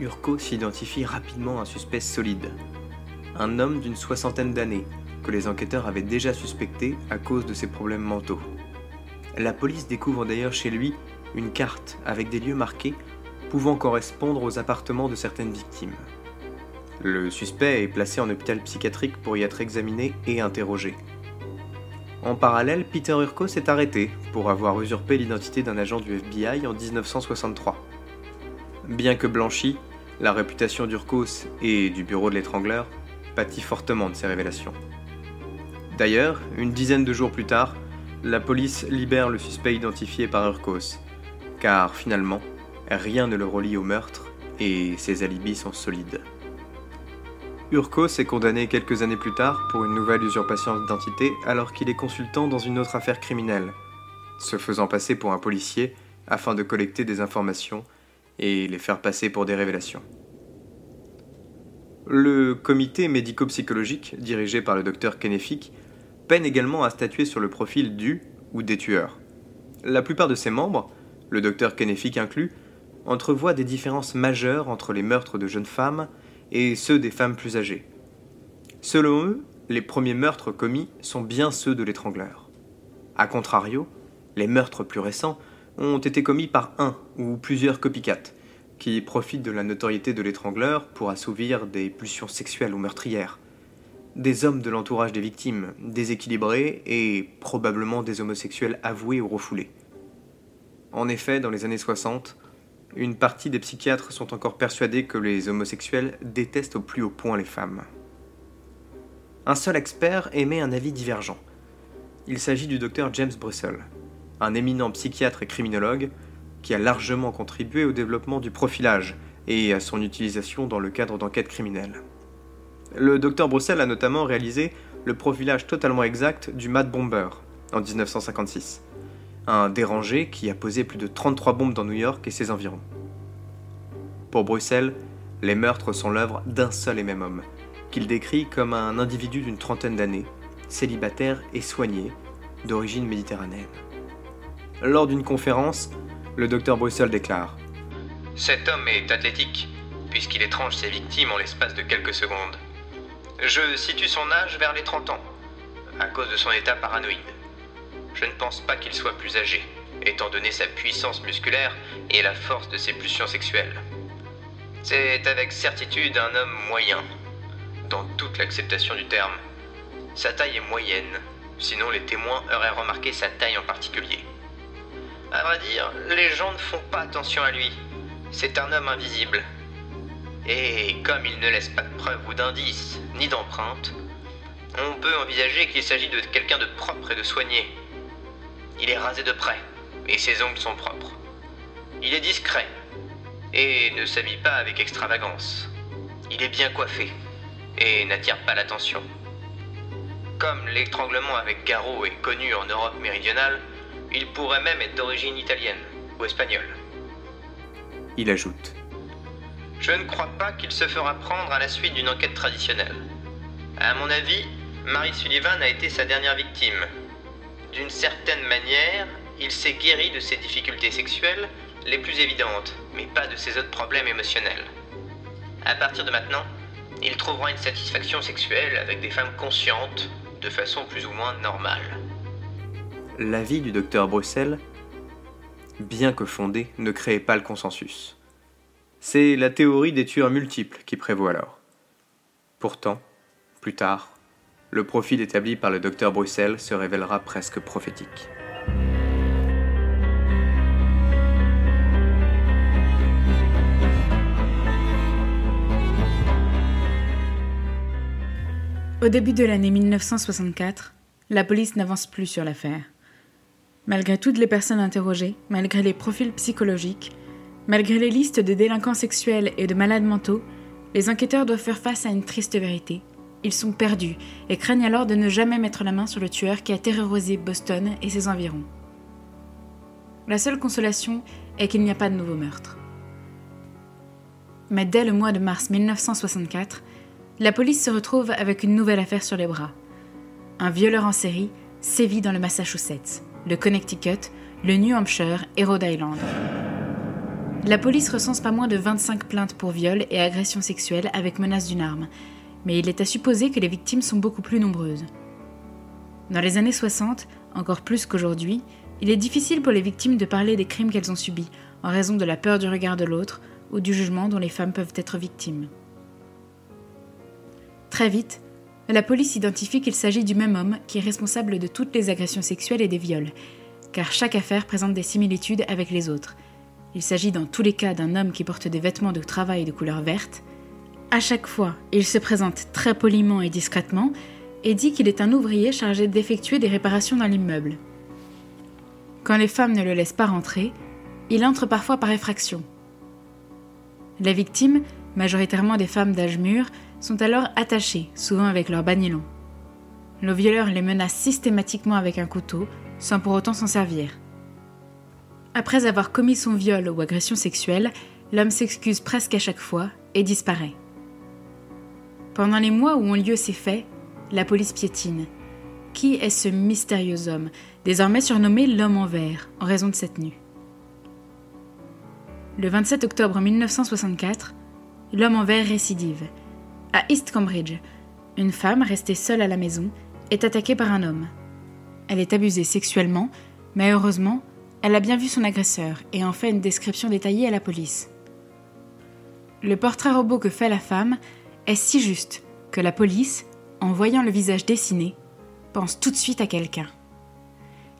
Urko s'identifie rapidement un suspect solide, un homme d'une soixantaine d'années que les enquêteurs avaient déjà suspecté à cause de ses problèmes mentaux. La police découvre d'ailleurs chez lui une carte avec des lieux marqués pouvant correspondre aux appartements de certaines victimes. Le suspect est placé en hôpital psychiatrique pour y être examiné et interrogé. En parallèle, Peter Urkos est arrêté pour avoir usurpé l'identité d'un agent du FBI en 1963. Bien que blanchi, la réputation d'Urkos et du bureau de l'étrangleur pâtit fortement de ces révélations. D'ailleurs, une dizaine de jours plus tard, la police libère le suspect identifié par Urkos, car finalement, rien ne le relie au meurtre et ses alibis sont solides. Urkos est condamné quelques années plus tard pour une nouvelle usurpation d'identité alors qu'il est consultant dans une autre affaire criminelle, se faisant passer pour un policier afin de collecter des informations et les faire passer pour des révélations. Le comité médico-psychologique, dirigé par le docteur Kennefic, peine également à statuer sur le profil du ou des tueurs. La plupart de ses membres, le docteur Kennefic inclus, entrevoient des différences majeures entre les meurtres de jeunes femmes et ceux des femmes plus âgées. Selon eux, les premiers meurtres commis sont bien ceux de l'étrangleur. A contrario, les meurtres plus récents ont été commis par un ou plusieurs copycats, qui profitent de la notoriété de l'étrangleur pour assouvir des pulsions sexuelles ou meurtrières. Des hommes de l'entourage des victimes, déséquilibrés et probablement des homosexuels avoués ou refoulés. En effet, dans les années 60, une partie des psychiatres sont encore persuadés que les homosexuels détestent au plus haut point les femmes. Un seul expert émet un avis divergent. Il s'agit du docteur James Brussel, un éminent psychiatre et criminologue qui a largement contribué au développement du profilage et à son utilisation dans le cadre d'enquêtes criminelles. Le docteur Brussel a notamment réalisé le profilage totalement exact du Mad Bomber en 1956, un dérangé qui a posé plus de 33 bombes dans New York et ses environs. Pour Bruxelles, les meurtres sont l'œuvre d'un seul et même homme, qu'il décrit comme un individu d'une trentaine d'années, célibataire et soigné, d'origine méditerranéenne. Lors d'une conférence, le docteur Brussel déclare Cet homme est athlétique, puisqu'il étrange ses victimes en l'espace de quelques secondes. Je situe son âge vers les 30 ans, à cause de son état paranoïde. Je ne pense pas qu'il soit plus âgé, étant donné sa puissance musculaire et la force de ses pulsions sexuelles. C'est avec certitude un homme moyen, dans toute l'acceptation du terme. Sa taille est moyenne, sinon les témoins auraient remarqué sa taille en particulier. À vrai dire, les gens ne font pas attention à lui. C'est un homme invisible. Et comme il ne laisse pas de preuves ou d'indices, ni d'empreintes, on peut envisager qu'il s'agit de quelqu'un de propre et de soigné. Il est rasé de près, et ses ongles sont propres. Il est discret, et ne s'habille pas avec extravagance. Il est bien coiffé, et n'attire pas l'attention. Comme l'étranglement avec garrot est connu en Europe méridionale, il pourrait même être d'origine italienne ou espagnole. Il ajoute Je ne crois pas qu'il se fera prendre à la suite d'une enquête traditionnelle. À mon avis, Mary Sullivan a été sa dernière victime. D'une certaine manière, il s'est guéri de ses difficultés sexuelles les plus évidentes, mais pas de ses autres problèmes émotionnels. À partir de maintenant, il trouvera une satisfaction sexuelle avec des femmes conscientes, de façon plus ou moins normale. L'avis du docteur Bruxelles, bien que fondé, ne créait pas le consensus. C'est la théorie des tueurs multiples qui prévaut alors. Pourtant, plus tard, le profil établi par le docteur Bruxelles se révélera presque prophétique. Au début de l'année 1964, la police n'avance plus sur l'affaire. Malgré toutes les personnes interrogées, malgré les profils psychologiques, malgré les listes de délinquants sexuels et de malades mentaux, les enquêteurs doivent faire face à une triste vérité. Ils sont perdus et craignent alors de ne jamais mettre la main sur le tueur qui a terrorisé Boston et ses environs. La seule consolation est qu'il n'y a pas de nouveau meurtre. Mais dès le mois de mars 1964, la police se retrouve avec une nouvelle affaire sur les bras. Un violeur en série sévit dans le Massachusetts, le Connecticut, le New Hampshire et Rhode Island. La police recense pas moins de 25 plaintes pour viol et agression sexuelle avec menace d'une arme, mais il est à supposer que les victimes sont beaucoup plus nombreuses. Dans les années 60, encore plus qu'aujourd'hui, il est difficile pour les victimes de parler des crimes qu'elles ont subis, en raison de la peur du regard de l'autre ou du jugement dont les femmes peuvent être victimes. Très vite, la police identifie qu'il s'agit du même homme qui est responsable de toutes les agressions sexuelles et des viols, car chaque affaire présente des similitudes avec les autres. Il s'agit dans tous les cas d'un homme qui porte des vêtements de travail de couleur verte. À chaque fois, il se présente très poliment et discrètement et dit qu'il est un ouvrier chargé d'effectuer des réparations dans l'immeuble. Quand les femmes ne le laissent pas rentrer, il entre parfois par effraction. Les victimes, majoritairement des femmes d'âge mûr, sont alors attachés, souvent avec leur bagnilon. Le violeur les menace systématiquement avec un couteau, sans pour autant s'en servir. Après avoir commis son viol ou agression sexuelle, l'homme s'excuse presque à chaque fois et disparaît. Pendant les mois où ont lieu ces faits, la police piétine. Qui est ce mystérieux homme, désormais surnommé l'homme en vert, en raison de cette tenue Le 27 octobre 1964, l'homme en vert récidive à East Cambridge, une femme restée seule à la maison est attaquée par un homme. Elle est abusée sexuellement, mais heureusement, elle a bien vu son agresseur et en fait une description détaillée à la police. Le portrait robot que fait la femme est si juste que la police, en voyant le visage dessiné, pense tout de suite à quelqu'un.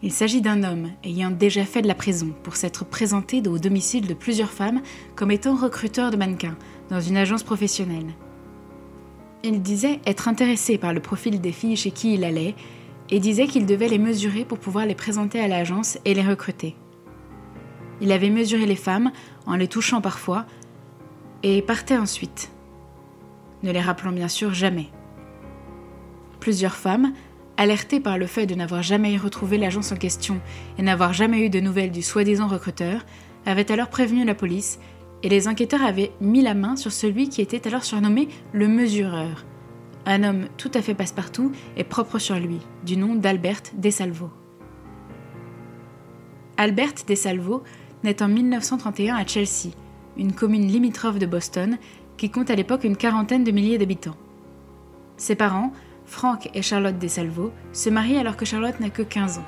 Il s'agit d'un homme ayant déjà fait de la prison pour s'être présenté au domicile de plusieurs femmes comme étant recruteur de mannequins dans une agence professionnelle. Il disait être intéressé par le profil des filles chez qui il allait et disait qu'il devait les mesurer pour pouvoir les présenter à l'agence et les recruter. Il avait mesuré les femmes en les touchant parfois et partait ensuite, ne les rappelant bien sûr jamais. Plusieurs femmes, alertées par le fait de n'avoir jamais retrouvé l'agence en question et n'avoir jamais eu de nouvelles du soi-disant recruteur, avaient alors prévenu la police et les enquêteurs avaient mis la main sur celui qui était alors surnommé le mesureur, un homme tout à fait passe-partout et propre sur lui, du nom d'Albert Desalvo. Albert Desalvo naît en 1931 à Chelsea, une commune limitrophe de Boston qui compte à l'époque une quarantaine de milliers d'habitants. Ses parents, Frank et Charlotte Desalvo, se marient alors que Charlotte n'a que 15 ans.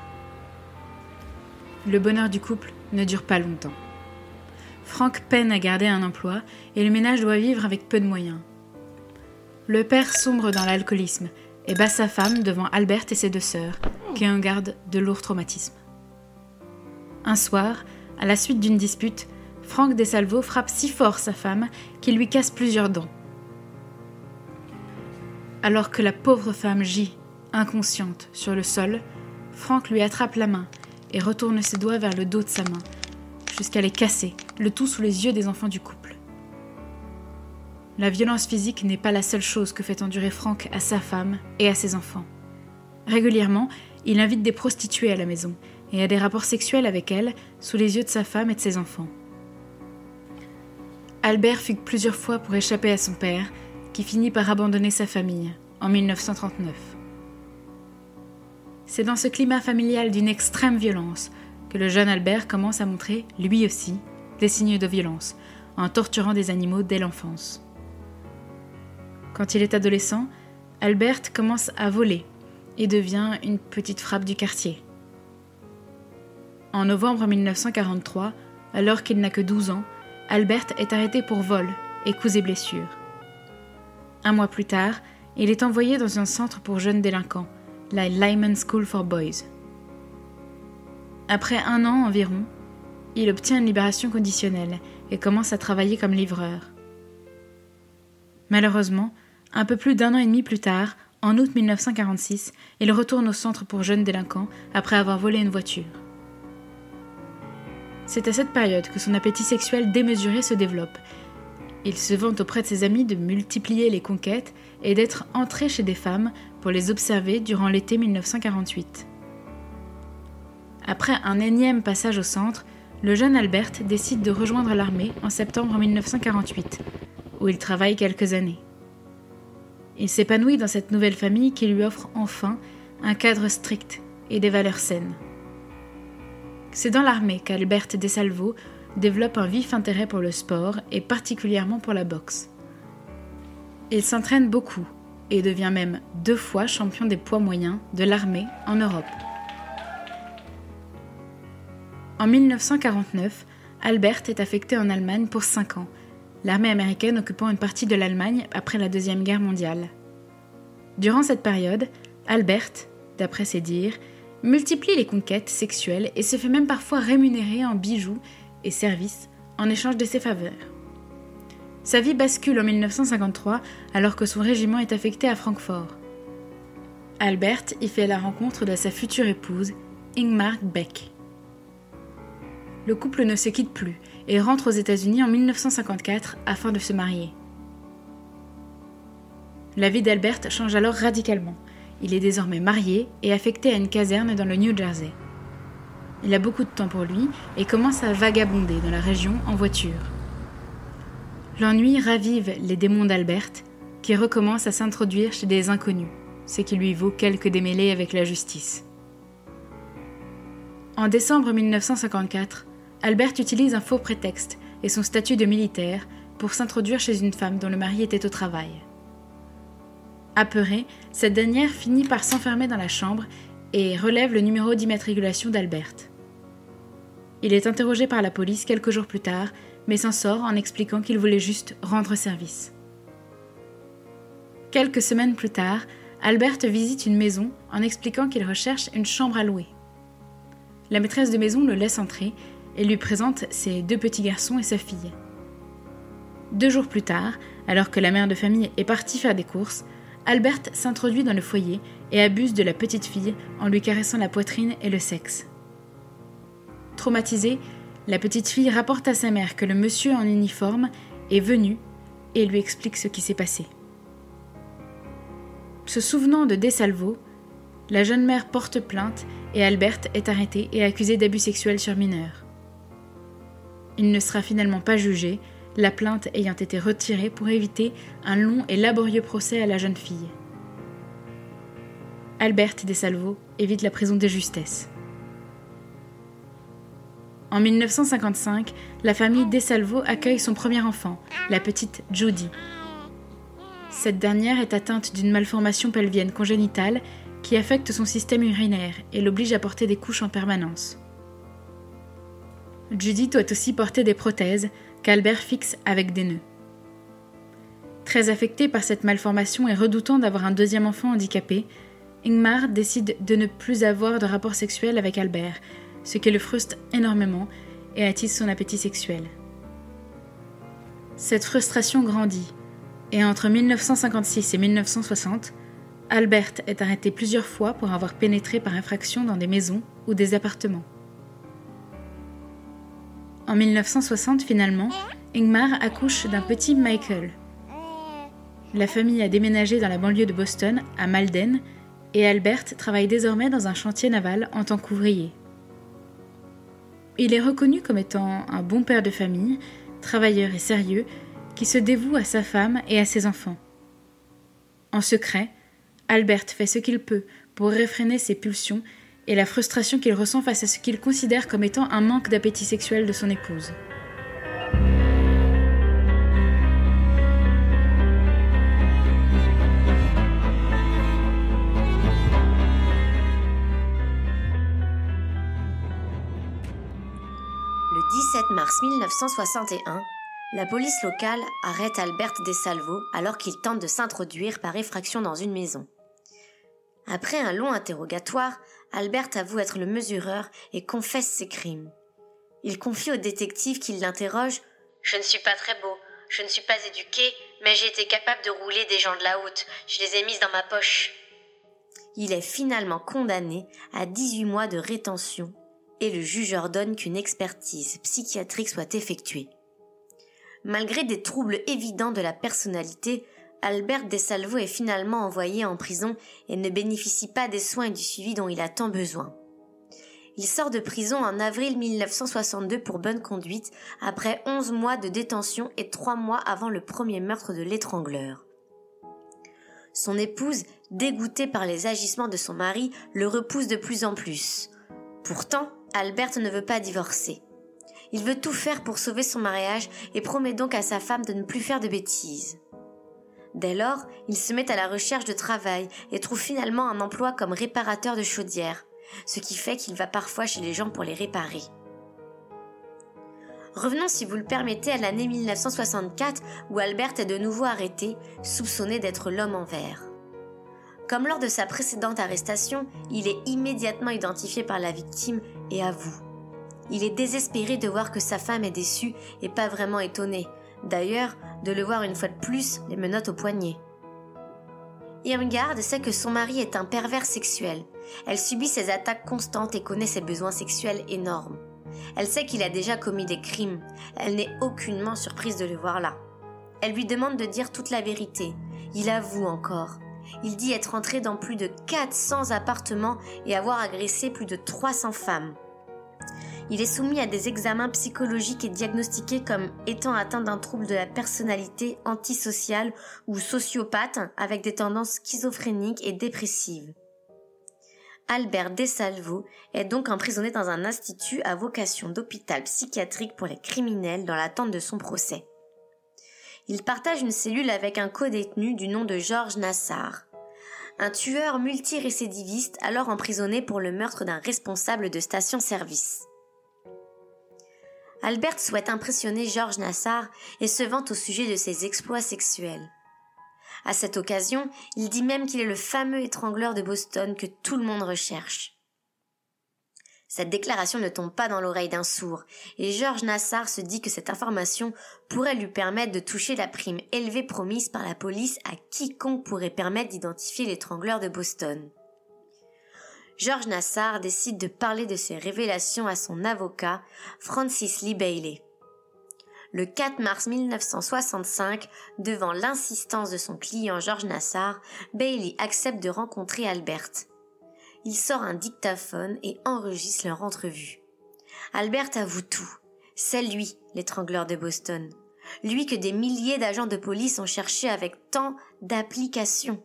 Le bonheur du couple ne dure pas longtemps. Franck peine à garder un emploi et le ménage doit vivre avec peu de moyens. Le père sombre dans l'alcoolisme et bat sa femme devant Albert et ses deux sœurs, qui en gardent de lourds traumatismes. Un soir, à la suite d'une dispute, Franck Desalvo frappe si fort sa femme qu'il lui casse plusieurs dents. Alors que la pauvre femme gît, inconsciente, sur le sol, Franck lui attrape la main et retourne ses doigts vers le dos de sa main, jusqu'à les casser, le tout sous les yeux des enfants du couple. La violence physique n'est pas la seule chose que fait endurer Franck à sa femme et à ses enfants. Régulièrement, il invite des prostituées à la maison et a des rapports sexuels avec elles sous les yeux de sa femme et de ses enfants. Albert fugue plusieurs fois pour échapper à son père, qui finit par abandonner sa famille en 1939. C'est dans ce climat familial d'une extrême violence que le jeune Albert commence à montrer, lui aussi, des signes de violence, en torturant des animaux dès l'enfance. Quand il est adolescent, Albert commence à voler et devient une petite frappe du quartier. En novembre 1943, alors qu'il n'a que 12 ans, Albert est arrêté pour vol et coups et blessures. Un mois plus tard, il est envoyé dans un centre pour jeunes délinquants, la Lyman School for Boys. Après un an environ, il obtient une libération conditionnelle et commence à travailler comme livreur. Malheureusement, un peu plus d'un an et demi plus tard, en août 1946, il retourne au centre pour jeunes délinquants après avoir volé une voiture. C'est à cette période que son appétit sexuel démesuré se développe. Il se vante auprès de ses amis de multiplier les conquêtes et d'être entré chez des femmes pour les observer durant l'été 1948. Après un énième passage au centre, le jeune Albert décide de rejoindre l'armée en septembre 1948, où il travaille quelques années. Il s'épanouit dans cette nouvelle famille qui lui offre enfin un cadre strict et des valeurs saines. C'est dans l'armée qu'Albert Desalvo développe un vif intérêt pour le sport et particulièrement pour la boxe. Il s'entraîne beaucoup et devient même deux fois champion des poids moyens de l'armée en Europe. En 1949, Albert est affecté en Allemagne pour 5 ans, l'armée américaine occupant une partie de l'Allemagne après la Deuxième Guerre mondiale. Durant cette période, Albert, d'après ses dires, multiplie les conquêtes sexuelles et se fait même parfois rémunérer en bijoux et services en échange de ses faveurs. Sa vie bascule en 1953 alors que son régiment est affecté à Francfort. Albert y fait la rencontre de sa future épouse, Ingmar Beck. Le couple ne se quitte plus et rentre aux États-Unis en 1954 afin de se marier. La vie d'Albert change alors radicalement. Il est désormais marié et affecté à une caserne dans le New Jersey. Il a beaucoup de temps pour lui et commence à vagabonder dans la région en voiture. L'ennui ravive les démons d'Albert, qui recommence à s'introduire chez des inconnus, ce qui lui vaut quelques démêlés avec la justice. En décembre 1954, Albert utilise un faux prétexte et son statut de militaire pour s'introduire chez une femme dont le mari était au travail. Apeurée, cette dernière finit par s'enfermer dans la chambre et relève le numéro d'immatriculation d'Albert. Il est interrogé par la police quelques jours plus tard, mais s'en sort en expliquant qu'il voulait juste rendre service. Quelques semaines plus tard, Albert visite une maison en expliquant qu'il recherche une chambre à louer. La maîtresse de maison le laisse entrer et lui présente ses deux petits garçons et sa fille. Deux jours plus tard, alors que la mère de famille est partie faire des courses, Albert s'introduit dans le foyer et abuse de la petite fille en lui caressant la poitrine et le sexe. Traumatisée, la petite fille rapporte à sa mère que le monsieur en uniforme est venu et lui explique ce qui s'est passé. Se souvenant de Desalvo, la jeune mère porte plainte et Albert est arrêté et accusé d'abus sexuels sur mineurs. Il ne sera finalement pas jugé, la plainte ayant été retirée pour éviter un long et laborieux procès à la jeune fille. Albert Desalvo évite la prison des justesses. En 1955, la famille Desalvo accueille son premier enfant, la petite Judy. Cette dernière est atteinte d'une malformation pelvienne congénitale qui affecte son système urinaire et l'oblige à porter des couches en permanence. Judy doit aussi porter des prothèses qu'Albert fixe avec des nœuds. Très affecté par cette malformation et redoutant d'avoir un deuxième enfant handicapé, Ingmar décide de ne plus avoir de rapport sexuel avec Albert, ce qui le frustre énormément et attise son appétit sexuel. Cette frustration grandit, et entre 1956 et 1960, Albert est arrêté plusieurs fois pour avoir pénétré par infraction dans des maisons ou des appartements. En 1960, finalement, Ingmar accouche d'un petit Michael. La famille a déménagé dans la banlieue de Boston, à Malden, et Albert travaille désormais dans un chantier naval en tant qu'ouvrier. Il est reconnu comme étant un bon père de famille, travailleur et sérieux, qui se dévoue à sa femme et à ses enfants. En secret, Albert fait ce qu'il peut pour réfréner ses pulsions et la frustration qu'il ressent face à ce qu'il considère comme étant un manque d'appétit sexuel de son épouse. Le 17 mars 1961, la police locale arrête Albert Desalvo alors qu'il tente de s'introduire par effraction dans une maison. Après un long interrogatoire, Albert avoue être le mesureur et confesse ses crimes. Il confie au détective qui l'interroge Je ne suis pas très beau, je ne suis pas éduqué, mais j'ai été capable de rouler des gens de la haute. Je les ai mises dans ma poche. Il est finalement condamné à 18 mois de rétention et le juge ordonne qu'une expertise psychiatrique soit effectuée. Malgré des troubles évidents de la personnalité, Albert Desalvo est finalement envoyé en prison et ne bénéficie pas des soins et du suivi dont il a tant besoin. Il sort de prison en avril 1962 pour bonne conduite, après 11 mois de détention et 3 mois avant le premier meurtre de l'étrangleur. Son épouse, dégoûtée par les agissements de son mari, le repousse de plus en plus. Pourtant, Albert ne veut pas divorcer. Il veut tout faire pour sauver son mariage et promet donc à sa femme de ne plus faire de bêtises. Dès lors, il se met à la recherche de travail et trouve finalement un emploi comme réparateur de chaudières, ce qui fait qu'il va parfois chez les gens pour les réparer. Revenons, si vous le permettez, à l'année 1964 où Albert est de nouveau arrêté, soupçonné d'être l'homme en vert. Comme lors de sa précédente arrestation, il est immédiatement identifié par la victime et avoue. Il est désespéré de voir que sa femme est déçue et pas vraiment étonné. D'ailleurs, de le voir une fois de plus les menottes au poignet. Irmgard sait que son mari est un pervers sexuel. Elle subit ses attaques constantes et connaît ses besoins sexuels énormes. Elle sait qu'il a déjà commis des crimes. Elle n'est aucunement surprise de le voir là. Elle lui demande de dire toute la vérité. Il avoue encore. Il dit être entré dans plus de 400 appartements et avoir agressé plus de 300 femmes. Il est soumis à des examens psychologiques et diagnostiqué comme étant atteint d'un trouble de la personnalité antisociale ou sociopathe avec des tendances schizophréniques et dépressives. Albert Desalvo est donc emprisonné dans un institut à vocation d'hôpital psychiatrique pour les criminels dans l'attente de son procès. Il partage une cellule avec un co-détenu du nom de Georges Nassar, un tueur multirécidiviste alors emprisonné pour le meurtre d'un responsable de station-service. Albert souhaite impressionner Georges Nassar et se vante au sujet de ses exploits sexuels. À cette occasion, il dit même qu'il est le fameux étrangleur de Boston que tout le monde recherche. Cette déclaration ne tombe pas dans l'oreille d'un sourd, et Georges Nassar se dit que cette information pourrait lui permettre de toucher la prime élevée promise par la police à quiconque pourrait permettre d'identifier l'étrangleur de Boston. Georges Nassar décide de parler de ses révélations à son avocat, Francis Lee Bailey. Le 4 mars 1965, devant l'insistance de son client Georges Nassar, Bailey accepte de rencontrer Albert. Il sort un dictaphone et enregistre leur entrevue. Albert avoue tout. C'est lui, l'étrangleur de Boston. Lui que des milliers d'agents de police ont cherché avec tant d'applications.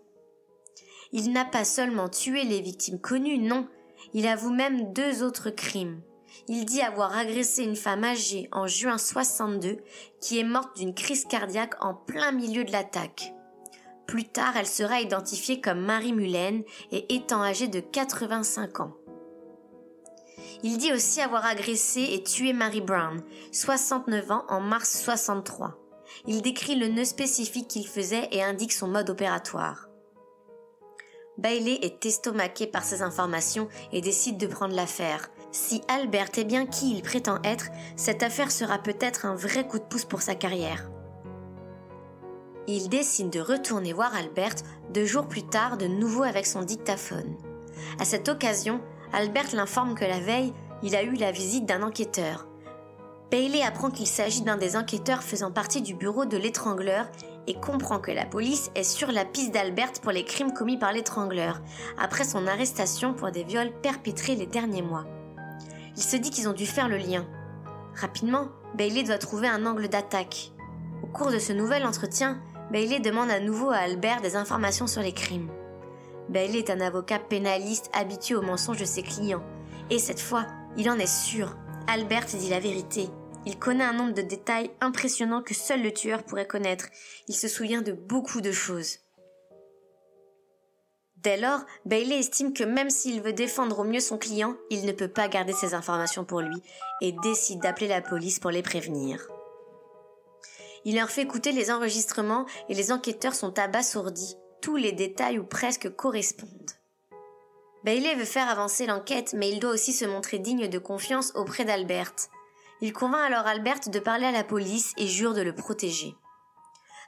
Il n'a pas seulement tué les victimes connues, non, il avoue même deux autres crimes. Il dit avoir agressé une femme âgée en juin 62 qui est morte d'une crise cardiaque en plein milieu de l'attaque. Plus tard, elle sera identifiée comme Marie Mullen et étant âgée de 85 ans. Il dit aussi avoir agressé et tué Mary Brown, 69 ans, en mars 63. Il décrit le nœud spécifique qu'il faisait et indique son mode opératoire. Bailey est estomaqué par ces informations et décide de prendre l'affaire. Si Albert est bien qui il prétend être, cette affaire sera peut-être un vrai coup de pouce pour sa carrière. Il décide de retourner voir Albert deux jours plus tard de nouveau avec son dictaphone. À cette occasion, Albert l'informe que la veille, il a eu la visite d'un enquêteur. Bailey apprend qu'il s'agit d'un des enquêteurs faisant partie du bureau de l'étrangleur et comprend que la police est sur la piste d'Albert pour les crimes commis par l'étrangleur, après son arrestation pour des viols perpétrés les derniers mois. Il se dit qu'ils ont dû faire le lien. Rapidement, Bailey doit trouver un angle d'attaque. Au cours de ce nouvel entretien, Bailey demande à nouveau à Albert des informations sur les crimes. Bailey est un avocat pénaliste habitué aux mensonges de ses clients. Et cette fois, il en est sûr. Albert dit la vérité. Il connaît un nombre de détails impressionnants que seul le tueur pourrait connaître. Il se souvient de beaucoup de choses. Dès lors, Bailey estime que même s'il veut défendre au mieux son client, il ne peut pas garder ces informations pour lui et décide d'appeler la police pour les prévenir. Il leur fait écouter les enregistrements et les enquêteurs sont abasourdis. Tous les détails ou presque correspondent. Bailey veut faire avancer l'enquête, mais il doit aussi se montrer digne de confiance auprès d'Albert. Il convainc alors Albert de parler à la police et jure de le protéger.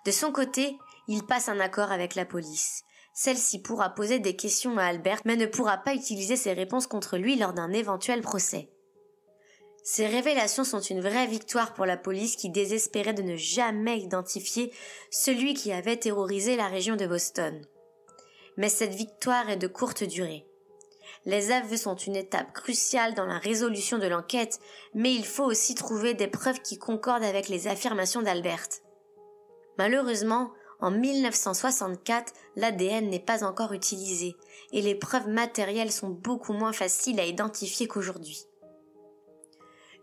De son côté, il passe un accord avec la police. Celle-ci pourra poser des questions à Albert, mais ne pourra pas utiliser ses réponses contre lui lors d'un éventuel procès. Ces révélations sont une vraie victoire pour la police qui désespérait de ne jamais identifier celui qui avait terrorisé la région de Boston. Mais cette victoire est de courte durée. Les aveux sont une étape cruciale dans la résolution de l'enquête, mais il faut aussi trouver des preuves qui concordent avec les affirmations d'Albert. Malheureusement, en 1964, l'ADN n'est pas encore utilisé et les preuves matérielles sont beaucoup moins faciles à identifier qu'aujourd'hui.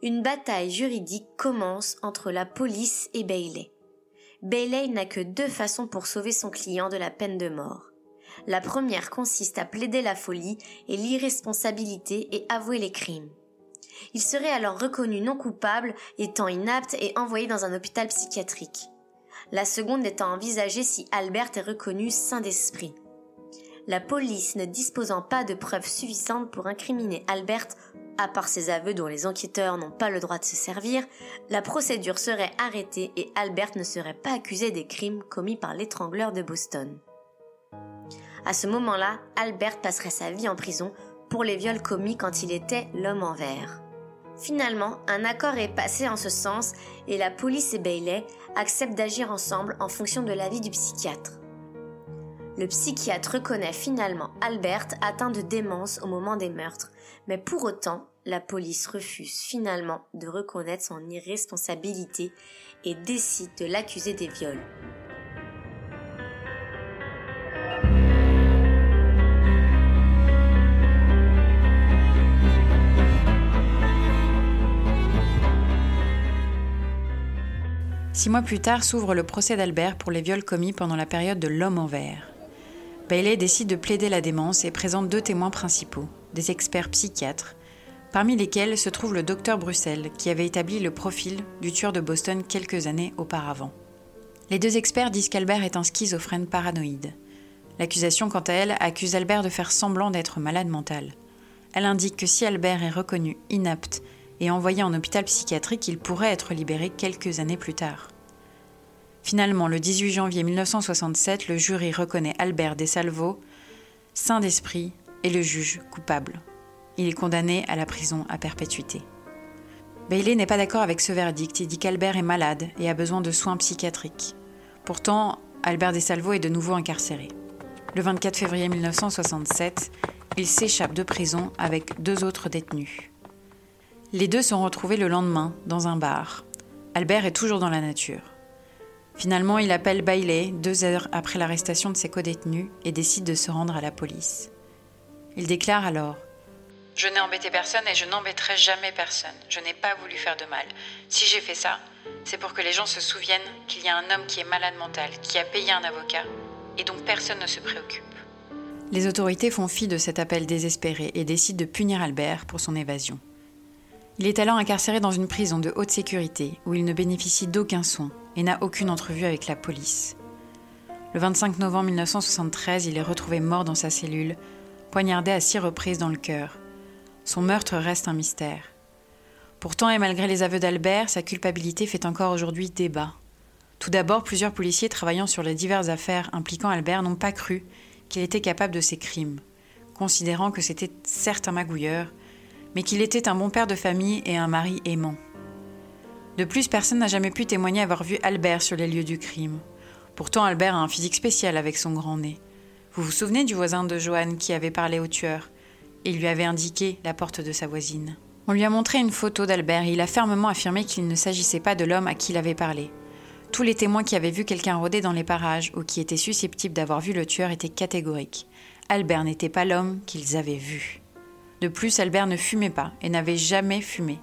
Une bataille juridique commence entre la police et Bailey. Bailey n'a que deux façons pour sauver son client de la peine de mort. La première consiste à plaider la folie et l'irresponsabilité et avouer les crimes. Il serait alors reconnu non coupable, étant inapte et envoyé dans un hôpital psychiatrique la seconde étant envisagée si Albert est reconnu saint d'esprit. La police ne disposant pas de preuves suffisantes pour incriminer Albert, à part ses aveux dont les enquêteurs n'ont pas le droit de se servir, la procédure serait arrêtée et Albert ne serait pas accusé des crimes commis par l'étrangleur de Boston. À ce moment-là, Albert passerait sa vie en prison pour les viols commis quand il était l'homme en vert. Finalement, un accord est passé en ce sens et la police et Bailey acceptent d'agir ensemble en fonction de l'avis du psychiatre. Le psychiatre reconnaît finalement Albert atteint de démence au moment des meurtres, mais pour autant, la police refuse finalement de reconnaître son irresponsabilité et décide de l'accuser des viols. Six mois plus tard s'ouvre le procès d'Albert pour les viols commis pendant la période de l'homme en vert. Bailey décide de plaider la démence et présente deux témoins principaux, des experts psychiatres, parmi lesquels se trouve le docteur Bruxelles, qui avait établi le profil du tueur de Boston quelques années auparavant. Les deux experts disent qu'Albert est un schizophrène paranoïde. L'accusation, quant à elle, accuse Albert de faire semblant d'être malade mental. Elle indique que si Albert est reconnu inapte et envoyé en hôpital psychiatrique, il pourrait être libéré quelques années plus tard. Finalement, le 18 janvier 1967, le jury reconnaît Albert Desalvo, saint d'esprit, et le juge coupable. Il est condamné à la prison à perpétuité. Bailey n'est pas d'accord avec ce verdict. Il dit qu'Albert est malade et a besoin de soins psychiatriques. Pourtant, Albert Desalvo est de nouveau incarcéré. Le 24 février 1967, il s'échappe de prison avec deux autres détenus. Les deux sont retrouvés le lendemain dans un bar. Albert est toujours dans la nature. Finalement, il appelle Bailey deux heures après l'arrestation de ses codétenus et décide de se rendre à la police. Il déclare alors Je n'ai embêté personne et je n'embêterai jamais personne. Je n'ai pas voulu faire de mal. Si j'ai fait ça, c'est pour que les gens se souviennent qu'il y a un homme qui est malade mental, qui a payé un avocat, et dont personne ne se préoccupe. Les autorités font fi de cet appel désespéré et décident de punir Albert pour son évasion. Il est alors incarcéré dans une prison de haute sécurité où il ne bénéficie d'aucun soin et n'a aucune entrevue avec la police. Le 25 novembre 1973, il est retrouvé mort dans sa cellule, poignardé à six reprises dans le cœur. Son meurtre reste un mystère. Pourtant, et malgré les aveux d'Albert, sa culpabilité fait encore aujourd'hui débat. Tout d'abord, plusieurs policiers travaillant sur les diverses affaires impliquant Albert n'ont pas cru qu'il était capable de ces crimes, considérant que c'était certes un magouilleur, mais qu'il était un bon père de famille et un mari aimant. De plus, personne n'a jamais pu témoigner avoir vu Albert sur les lieux du crime. Pourtant, Albert a un physique spécial avec son grand nez. Vous vous souvenez du voisin de Joanne qui avait parlé au tueur? Et lui avait indiqué la porte de sa voisine On lui a montré une photo d'Albert et il a fermement affirmé qu'il ne s'agissait pas de l'homme à qui il avait parlé. Tous les témoins qui avaient vu quelqu'un rôder dans les parages ou qui étaient susceptibles d'avoir vu le tueur étaient catégoriques. Albert n'était pas l'homme qu'ils avaient vu. De plus, Albert ne fumait pas et n'avait jamais fumé.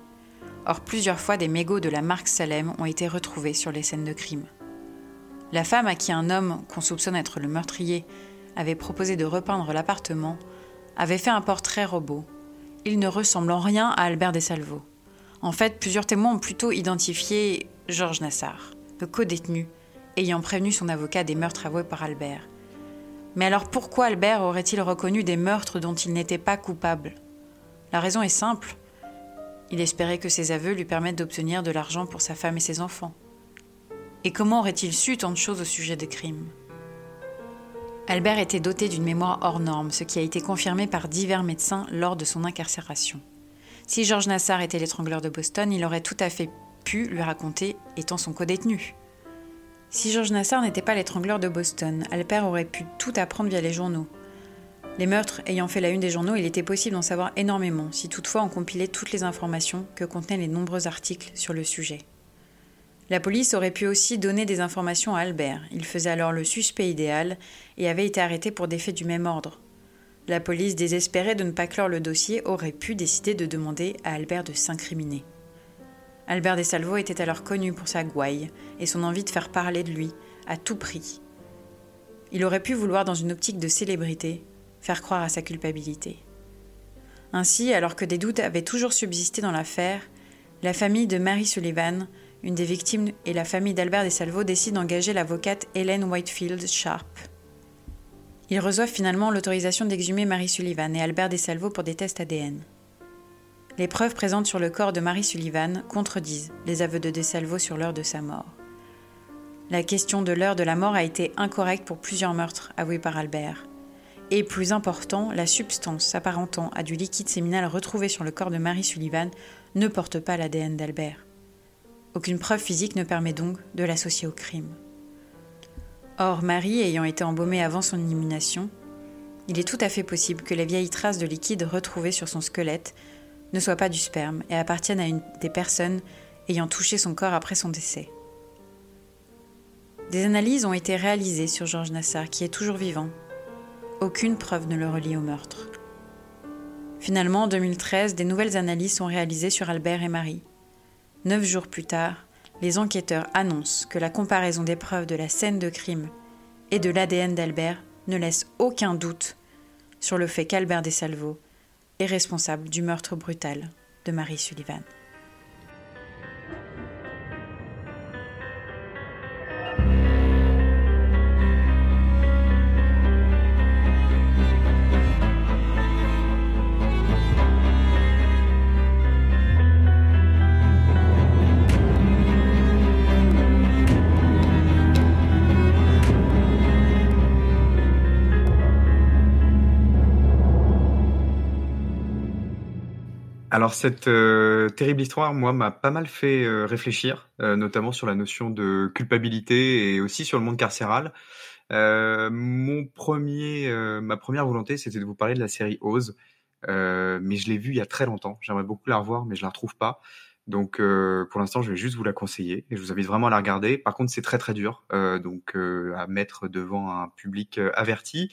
Or, plusieurs fois, des mégots de la marque Salem ont été retrouvés sur les scènes de crime. La femme à qui un homme, qu'on soupçonne être le meurtrier, avait proposé de repeindre l'appartement, avait fait un portrait robot. Il ne ressemble en rien à Albert Dessalvo. En fait, plusieurs témoins ont plutôt identifié Georges Nassar, le co-détenu, ayant prévenu son avocat des meurtres avoués par Albert. Mais alors pourquoi Albert aurait-il reconnu des meurtres dont il n'était pas coupable? La raison est simple. Il espérait que ses aveux lui permettent d'obtenir de l'argent pour sa femme et ses enfants. Et comment aurait-il su tant de choses au sujet des crimes? Albert était doté d'une mémoire hors norme, ce qui a été confirmé par divers médecins lors de son incarcération. Si Georges Nassar était l'étrangleur de Boston, il aurait tout à fait pu lui raconter étant son co-détenu. Si Georges Nassar n'était pas l'étrangleur de Boston, Albert aurait pu tout apprendre via les journaux. Les meurtres ayant fait la une des journaux, il était possible d'en savoir énormément, si toutefois on compilait toutes les informations que contenaient les nombreux articles sur le sujet. La police aurait pu aussi donner des informations à Albert. Il faisait alors le suspect idéal et avait été arrêté pour des faits du même ordre. La police, désespérée de ne pas clore le dossier, aurait pu décider de demander à Albert de s'incriminer. Albert Dessalvo était alors connu pour sa gouaille et son envie de faire parler de lui à tout prix. Il aurait pu vouloir, dans une optique de célébrité, faire croire à sa culpabilité. Ainsi, alors que des doutes avaient toujours subsisté dans l'affaire, la famille de Mary Sullivan une des victimes et la famille d'Albert Desalvo décident d'engager l'avocate Helen Whitefield Sharp. Ils reçoivent finalement l'autorisation d'exhumer Marie Sullivan et Albert Desalvo pour des tests ADN. Les preuves présentes sur le corps de Marie Sullivan contredisent les aveux de Desalvo sur l'heure de sa mort. La question de l'heure de la mort a été incorrecte pour plusieurs meurtres avoués par Albert. Et plus important, la substance s'apparentant à du liquide séminal retrouvé sur le corps de Marie Sullivan ne porte pas l'ADN d'Albert. Aucune preuve physique ne permet donc de l'associer au crime. Or, Marie ayant été embaumée avant son élimination, il est tout à fait possible que les vieilles traces de liquide retrouvées sur son squelette ne soient pas du sperme et appartiennent à une des personnes ayant touché son corps après son décès. Des analyses ont été réalisées sur Georges Nassar, qui est toujours vivant. Aucune preuve ne le relie au meurtre. Finalement, en 2013, des nouvelles analyses sont réalisées sur Albert et Marie. Neuf jours plus tard, les enquêteurs annoncent que la comparaison des preuves de la scène de crime et de l'ADN d'Albert ne laisse aucun doute sur le fait qu'Albert Desalvo est responsable du meurtre brutal de Marie Sullivan. Alors cette euh, terrible histoire, moi, m'a pas mal fait euh, réfléchir, euh, notamment sur la notion de culpabilité et aussi sur le monde carcéral. mon premier, ma première volonté, c'était de vous parler de la série Oz, mais je l'ai vue il y a très longtemps. J'aimerais beaucoup la revoir, mais je la retrouve pas. Donc pour l'instant, je vais juste vous la conseiller et je vous invite vraiment à la regarder. Par contre, c'est très très dur, donc à mettre devant un public averti.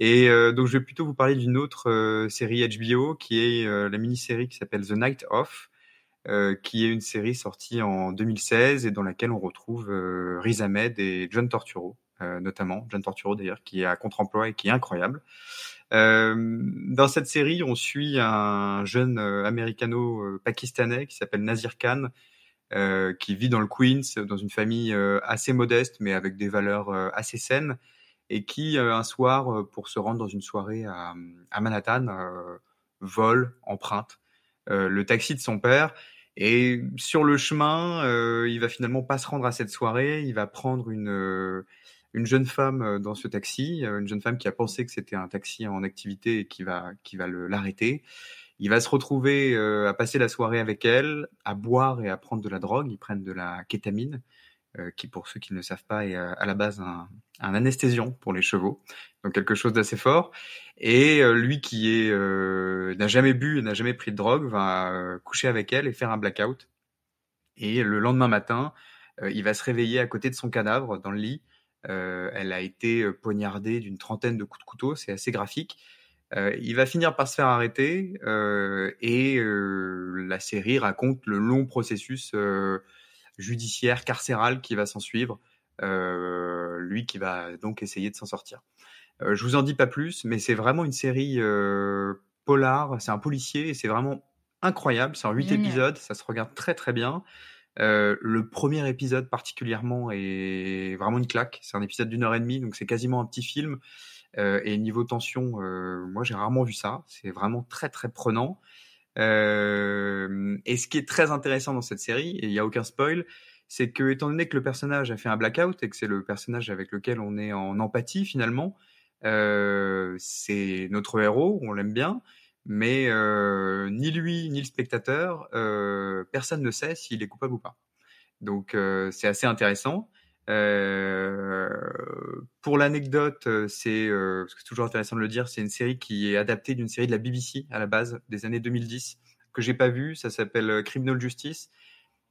Et euh, donc je vais plutôt vous parler d'une autre euh, série HBO qui est euh, la mini-série qui s'appelle The Night Off, qui est une série sortie en 2016 et dans laquelle on retrouve Riz Ahmed et John Torturo, notamment John Torturo d'ailleurs, qui est à contre-emploi et qui est incroyable. dans cette série, on suit un jeune américano-pakistanais qui s'appelle Nazir Khan, qui vit dans le Queens, dans une famille assez modeste mais avec des valeurs assez saines et qui euh, un soir, euh, pour se rendre dans une soirée à, Manhattan, euh, vole, emprunte le taxi de son père. Et sur le chemin, il va finalement pas se rendre à cette soirée. Il va prendre une une jeune femme dans ce taxi, une jeune femme qui a pensé que c'était un taxi en activité et qui va qui va l'arrêter. Il va se retrouver à passer la soirée avec elle, à boire et à prendre de la drogue. Ils prennent de la kétamine. Euh, qui pour ceux qui ne savent pas est euh, à la base un, un anesthésion pour les chevaux, donc quelque chose d'assez fort. Et euh, lui qui est n'a jamais bu, n'a jamais pris de drogue, va coucher avec elle et faire un blackout. Et le lendemain matin, il va se réveiller à côté de son cadavre dans le lit. elle a été poignardée d'une trentaine de coups de couteau, c'est assez graphique. il va finir par se faire arrêter et la série raconte le long processus judiciaire, carcéral qui va s'en suivre, euh, lui qui va donc essayer de s'en sortir. Euh, je vous en dis pas plus, mais c'est vraiment une série euh, polar, c'est un policier et c'est vraiment incroyable. C'est en huit Génial. épisodes, ça se regarde très très bien. Euh, le premier épisode particulièrement est vraiment une claque. C'est un épisode d'une heure et demie, donc c'est quasiment un petit film. Et niveau tension, moi j'ai rarement vu ça. C'est vraiment très très prenant. Euh, et ce qui est très intéressant dans cette série, et il n'y a aucun spoil, c'est que étant donné que le personnage a fait un blackout et que c'est le personnage avec lequel on est en empathie finalement, euh, c'est notre héros, on l'aime bien, mais euh, ni lui ni le spectateur, personne ne sait s'il est coupable ou pas. Donc c'est assez intéressant. Euh, pour l'anecdote, euh, c'est euh, c'est toujours intéressant de le dire, c'est une série qui est adaptée d'une série de la BBC à la base des années 2010 que j'ai pas vue. Ça s'appelle Criminal Justice.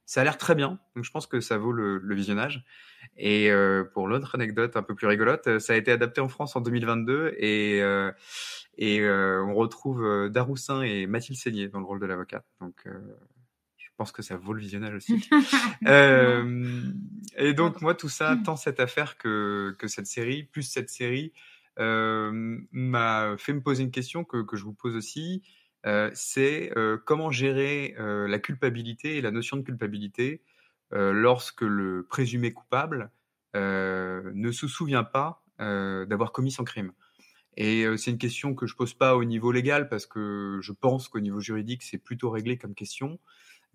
Ça a l'air très bien, donc je pense que ça vaut le, visionnage. Et pour l'autre anecdote un peu plus rigolote, ça a été adapté en France en 2022 et on retrouve Daroussin et Mathilde Seigné dans le rôle de l'avocate. Pense que ça vaut le visionnage aussi. Euh, et donc moi tout ça, tant cette affaire que, que cette série, plus cette série, euh, m'a fait me poser une question que, que je vous pose aussi. Euh, c'est comment gérer la culpabilité et la notion de culpabilité lorsque le présumé coupable ne se souvient pas d'avoir commis son crime. Et c'est une question que je pose pas au niveau légal parce que je pense qu'au niveau juridique c'est plutôt réglé comme question,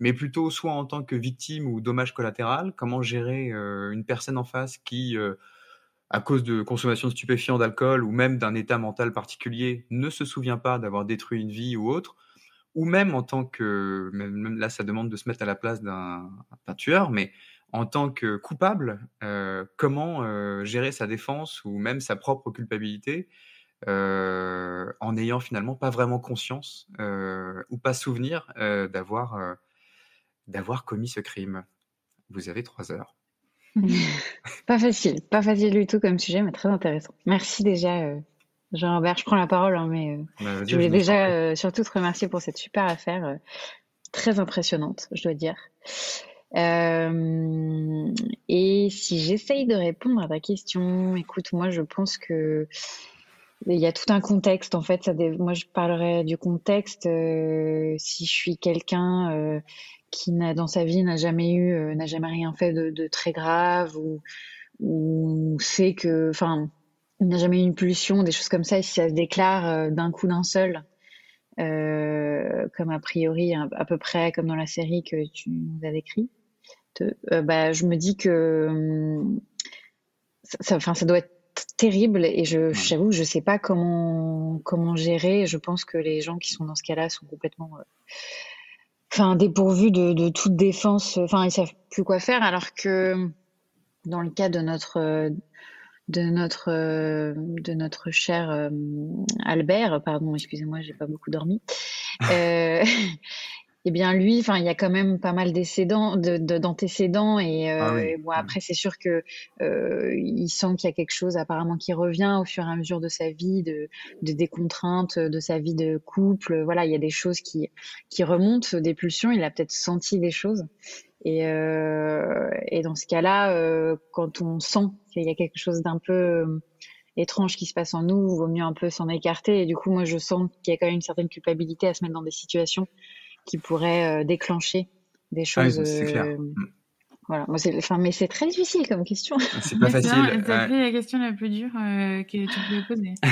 mais plutôt soit en tant que victime ou dommage collatéral, comment gérer euh, une personne en face qui, euh, à cause de consommation de stupéfiants, d'alcool ou même d'un état mental particulier, ne se souvient pas d'avoir détruit une vie ou autre, ou même en tant que, même là ça demande de se mettre à la place d'un tueur, mais en tant que coupable, euh, comment gérer sa défense ou même sa propre culpabilité en n'ayant finalement pas vraiment conscience ou pas souvenir d'avoir d'avoir commis ce crime. Vous avez trois heures. Pas facile, pas facile du tout comme sujet, mais très intéressant. Merci déjà, euh, Jean-Robert. Je prends la parole, hein, mais euh, Bah, je voulais je déjà euh, surtout te remercier pour cette super affaire, très impressionnante, je dois dire. Et si j'essaye de répondre à ta question, écoute, moi je pense que il y a tout un contexte en fait. Ça Moi je parlerais du contexte. euh, si je suis quelqu'un euh, qui n'a dans sa vie n'a jamais eu, euh, n'a jamais rien fait de, de très grave ou ou sait que, enfin, n'a jamais eu une pulsion, des choses comme ça, et si ça se déclare euh, d'un coup d'un seul, euh, comme a priori, à, peu près comme dans la série que tu nous as décrit, euh, bah, je me dis que hum, ça- enfin, ça doit être terrible et je, j'avoue que je sais pas comment, comment gérer. Je pense que les gens qui sont dans ce cas-là sont complètement, euh, enfin, dépourvus de, de toute défense. Enfin, ils savent plus quoi faire alors que dans le cas de notre de notre de notre cher euh, Albert, pardon, excusez-moi, j'ai pas beaucoup dormi. Euh, eh bien lui, enfin, il y a quand même pas mal d'antécédents, de, de- d'antécédents et, euh, Ah oui. et bon après c'est sûr que euh, il sent qu'il y a quelque chose apparemment qui revient au fur et à mesure de sa vie, de, de des contraintes de sa vie de couple. Voilà, il y a des choses qui qui remontent, des pulsions. Il a peut-être senti des choses. Et, euh, et dans ce cas-là, euh, quand on sent qu'il y a quelque chose d'un peu euh, étrange qui se passe en nous, il vaut mieux un peu s'en écarter. Et du coup, moi, je sens qu'il y a quand même une certaine culpabilité à se mettre dans des situations qui pourraient euh, déclencher des Ah choses. c'est clair. euh, Mm. voilà. Moi, c'est, enfin, mais c'est très difficile comme question. C'est pas Mais facile. ouais. fait la question la plus dure euh, que tu pouvais poser.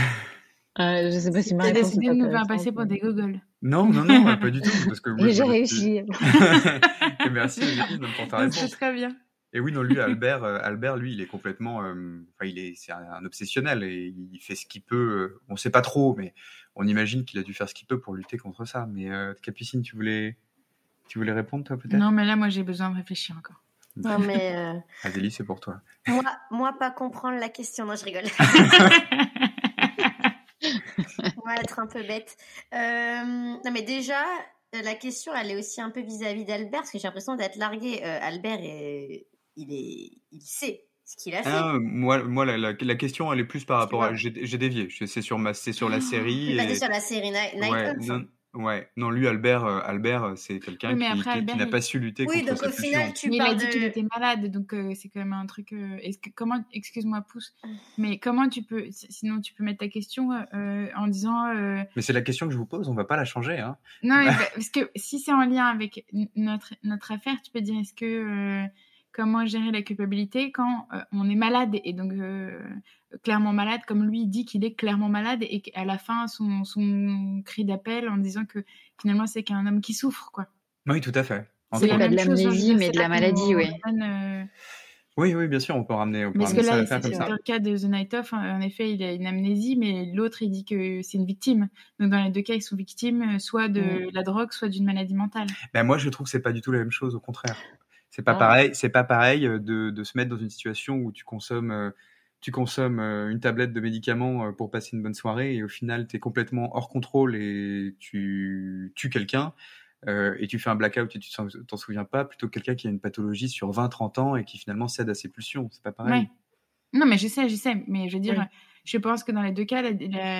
Euh, je sais pas si ma réponse décidé de nous faire passer pour des gogoles. Non, non, non, pas du tout. Parce que moi, Et j'ai réussi. Et merci Olivier pour ta C'est réponse. très bien. Et oui, non, lui, Albert, euh, Albert, lui, il est complètement, euh, enfin, il est, c'est un, un obsessionnel et il fait ce qu'il peut. euh, on sait pas trop, mais on imagine qu'il a dû faire ce qu'il peut pour lutter contre ça. Mais euh, Capucine, tu voulais, tu voulais répondre toi peut-être? Non, mais là, moi, j'ai besoin de réfléchir encore. Non, mais euh, Adélie, c'est pour toi. moi, moi, pas comprendre la question. Non, je rigole. On va être un peu bête. Euh, non, mais déjà, la question, elle est aussi un peu vis-à-vis d'Albert, parce que j'ai l'impression d'être largué. Euh, Albert, est, il, est, il sait ce qu'il a fait. Ah, moi, moi la, la, la question, elle est plus par rapport à. J'ai dévié. C'est sur, ma, c'est sur la série. C'est basé et- sur la série Night, Night Ouais, non, Ouais, non, lui, Albert, euh, Albert euh, c'est quelqu'un Oui, qui, n'a il- pas su lutter Oui, contre donc sa au final, tu Mais il a dit qu'il était malade, donc euh, c'est quand même un truc. euh, est-ce que comment, excuse-moi, pouce, Mm. mais comment tu peux, si- sinon tu peux mettre ta question euh, en disant euh, Mais c'est la question que je vous pose, on va pas la changer. Hein. non, mais bah, parce que si c'est en lien avec notre notre affaire, tu peux dire est-ce que euh, comment gérer la culpabilité quand euh, on est malade et donc euh, clairement malade, comme lui il dit qu'il est clairement malade et qu'à la fin son son cri d'appel en disant que finalement c'est qu'un homme qui souffre quoi. Oui, tout à fait. C'est pas de l'amnésie, veux mais de la maladie, oui. donne, euh, Oui, oui, bien sûr, on peut ramener, on peut Mais parce ramener que ça à là, dans le cas de The Night Of, en effet, il a une amnésie, mais l'autre, il dit que c'est une victime. Donc, dans les deux cas, ils sont victimes soit de Mm. la drogue, soit d'une maladie mentale. Ben, moi, je trouve que c'est pas du tout la même chose, au contraire. C'est pas Ah. pareil, c'est pas pareil euh, de, de se mettre dans une situation où tu consommes, euh, tu consommes euh, une tablette de médicaments pour passer une bonne soirée et au final, tu es complètement hors contrôle et tu tues quelqu'un euh, et tu fais un blackout et tu t'en souviens pas, plutôt que quelqu'un qui a une pathologie sur 20-30 ans et qui finalement cède à ses pulsions. C'est pas pareil. Ouais. Non, mais je sais, je sais. Mais je veux dire, Oui. je pense que dans les deux cas,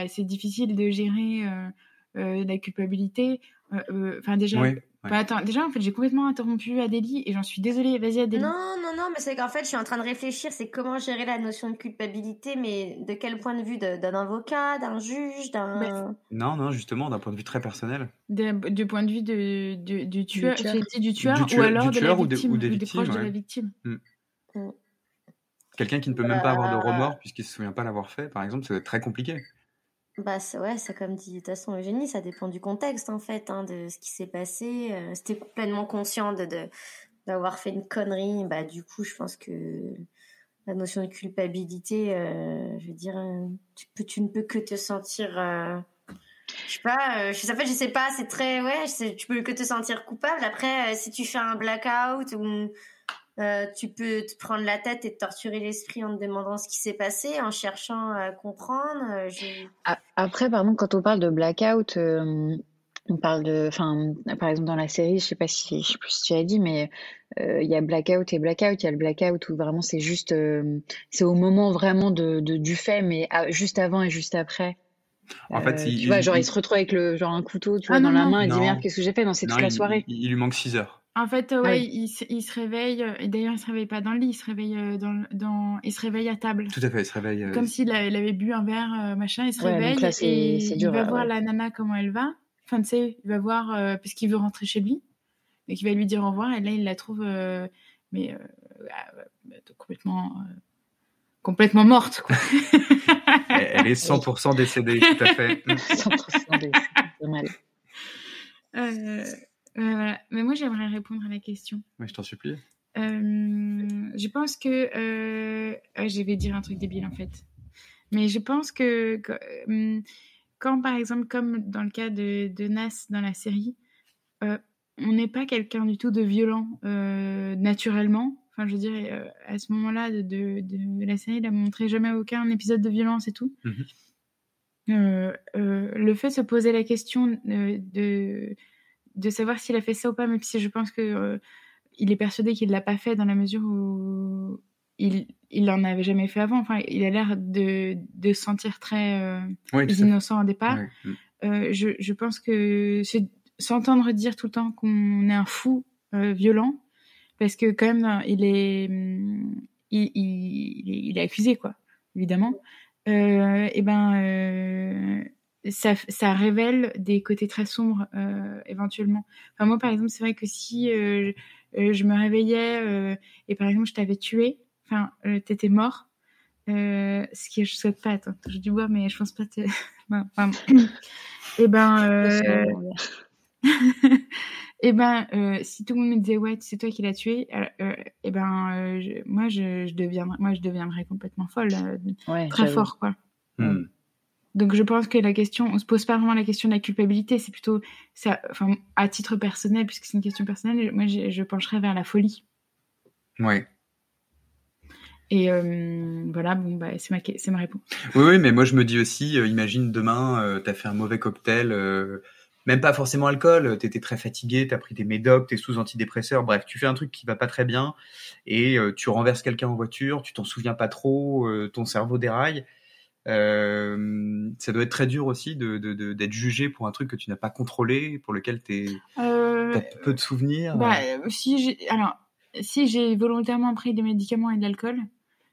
c'est difficile de gérer euh, euh, la culpabilité. Enfin, déjà, Oui, ouais. Bah, attends, déjà, en fait, j'ai complètement interrompu Adélie et j'en suis désolée. Vas-y, Adélie. Non, non, non, mais c'est qu'en fait, je suis en train de réfléchir, c'est comment gérer la notion de culpabilité, mais de quel point de vue? D'un avocat, d'un juge, d'un. Non, non, justement, d'un point de vue très personnel. De- du point de vue de, du, du tueur, tueur. j'ai dit du tueur, Du tueur- ou alors du de la tueur ou des- victime, ou des proches de la victime. Quelqu'un qui ne peut même pas avoir de Bah. remords puisqu'il se souvient pas l'avoir fait, par exemple, c'est très compliqué. Bah, ouais, c'est comme dit de toute façon Eugénie, ça dépend du contexte en fait, hein, de ce qui s'est passé. Euh, t'es complètement conscient de, d'avoir fait une connerie, bah du coup, je pense que la notion de culpabilité, euh, je veux dire, euh, tu, tu ne peux que te sentir. euh, je sais pas, je, en fait, je sais pas, c'est très. Ouais, je sais- tu peux que te sentir coupable. Après, si tu fais un blackout ou. Euh, tu peux te prendre la tête et te torturer l'esprit en te demandant ce qui s'est passé, en cherchant à comprendre. euh, je- Après, par exemple, quand on parle de blackout, euh, on parle de, enfin, par exemple dans la série, je sais pas si, je sais plus si tu as dit, mais euh, il y a blackout et blackout. Il y a le blackout où vraiment c'est juste, euh, c'est au moment vraiment de, de- du fait, mais à- juste avant et juste après. En Euh, fait, il, tu vois, il- genre il il- se retrouve avec le genre un couteau, tu Ah vois, dans non, la non. main, et dit merde, qu'est-ce que j'ai fait? Non, c'est non, toute la soirée? il- il lui manque 6 heures. En fait, Ah ouais, oui. il, se- il se réveille, euh, et d'ailleurs, il se réveille pas dans le lit, il se réveille euh, dans, il se réveille à table. Tout à fait, il se réveille. euh, Comme s'il a- il avait bu un verre, machin, il se Ouais, donc réveille là, c'est- et c'est il dur, va ouais, voir la nana comment elle va. Enfin, tu sais, il va voir, euh, parce qu'il veut rentrer chez lui, et qu'il va lui dire au revoir, et là, il la trouve, euh, mais euh, euh, complètement, euh, complètement morte, quoi. elle, est 100% décédée, tout à fait. Mm. 100% des- c'est mal. Euh, voilà. Mais moi, j'aimerais répondre à la question. Ouais, je t'en supplie. Euh, je pense que euh, je vais dire un truc débile en fait, mais je pense que, que, euh, quand par exemple comme dans le cas de, de Nas dans la série, euh, on n'est pas quelqu'un du tout de violent euh, naturellement. Enfin, je veux dire, euh, à ce moment-là de, de, de la série, il a montré jamais aucun épisode de violence et tout. Mhm. Le fait de se poser la question de, de savoir s'il a fait ça ou pas, même si je pense que euh, il est persuadé qu'il l'a pas fait dans la mesure où il il en avait jamais fait avant. Enfin, il a l'air de, de se sentir très euh, Oui, innocent au départ. Mm. Euh, je, je pense que c'est- s'entendre dire tout le temps qu'on est un fou euh, violent, parce que quand même, il est, hum, il, il, il est accusé, quoi, évidemment. Et ben, ça, ça révèle des côtés très sombres, euh, éventuellement. Enfin, moi, par exemple, c'est vrai que si euh, euh, je me réveillais euh, et par exemple, je t'avais tué, enfin, euh, t'étais mort, euh, ce que je souhaite pas, attends, je dis bois, mais je pense pas te... non, pardon. et ben, euh, et ben, euh, si tout le monde me disait ouais, c'est toi qui l'as tué, et ben, euh, je- moi, je, je deviendrais, moi, je deviendrais complètement folle, euh, Ouais, très fort, quoi. Mm. Donc je pense que la question, on se pose pas vraiment la question de la culpabilité, c'est plutôt, ça, enfin, à titre personnel, puisque c'est une question personnelle, moi je, je pencherais vers la folie. Ouais. Et euh, voilà, bon, bah, c'est ma, c'est ma réponse. Oui, oui, mais moi je me dis aussi, euh, imagine demain, euh, t'as fait un mauvais cocktail, euh, même pas forcément alcool, t'étais très fatigué, t'as pris des médocs, t'es sous antidépresseurs, bref, tu fais un truc qui va pas très bien et tu renverses quelqu'un en voiture, tu t'en souviens pas trop, ton cerveau déraille. Euh, ça doit être très dur aussi de, de- de- d'être jugé pour un truc que tu n'as pas contrôlé, pour lequel tu Euh, as peu de souvenirs. bah, si j'ai alors si j'ai volontairement pris des médicaments et de l'alcool,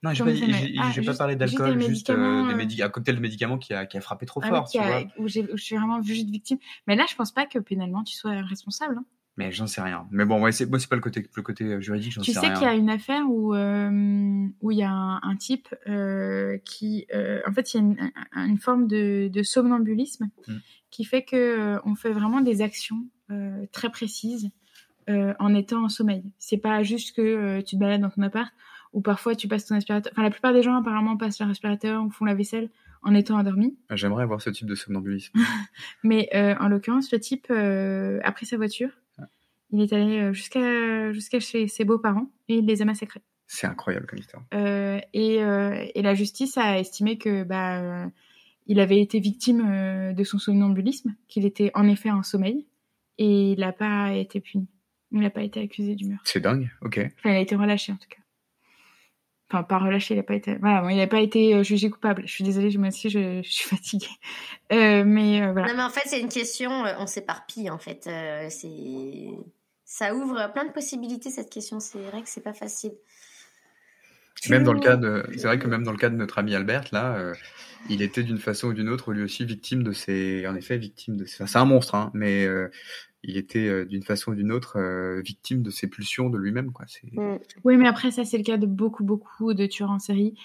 non, j'ai pas, j'ai, ah, pas juste- parlé juste d'alcool, des juste, euh, des euh, un cocktail de médicaments qui a, qui a frappé trop ah fort, qui tu a- vois. où, j'ai- où je suis vraiment de victime. Mais là, je pense pas que pénalement tu sois responsable. hein. Mais j'en sais rien. Mais bon, ouais, c'est, c'est pas le côté, le côté euh, juridique, j'en Tu sais, sais rien. qu'il y a une affaire où euh, où il y a un, un type euh, qui, euh, en fait, il y a une, un- une forme de, de somnambulisme Mm. qui fait que on fait vraiment des actions très précises en étant en sommeil. C'est pas juste que tu te balades dans ton appart ou parfois tu passes ton aspirateur. Enfin, la plupart des gens apparemment passent leur aspirateur ou font la vaisselle en étant endormis. J'aimerais avoir ce type de somnambulisme. Mais en l'occurrence, le type a pris sa voiture. Il est allé euh, jusqu'à jusqu'à chez ses beaux-parents et il les a massacrés. C'est incroyable comme histoire. Euh, et, euh, et la justice a estimé que bah, euh, il avait été victime euh, de son somnambulisme, qu'il était en effet en sommeil, et il n'a pas été puni. Il n'a pas été accusé du meurtre. C'est dingue, ok. Enfin, il a été relâché en tout cas. Enfin, pas relâché, il n'a pas été. Voilà, bon, il n'a pas été jugé coupable. Je suis désolée, moi aussi, je, je suis fatiguée. Euh, mais euh, voilà. Non, mais en fait, c'est une question, on s'éparpille, en fait. Euh, c'est... Ça ouvre plein de possibilités, cette question. C'est vrai que c'est pas facile. Même dans le cas de, c'est vrai que même dans le cas de notre ami Albert, là, euh, il était d'une façon ou d'une autre lui aussi victime de ses, en effet, victime de ses, c'est un monstre, hein, mais euh, il était euh, d'une façon ou d'une autre euh, victime de ses pulsions de lui-même, quoi. C'est, Mm. Oui, mais après, ça, c'est le cas de beaucoup, beaucoup de tueurs en série.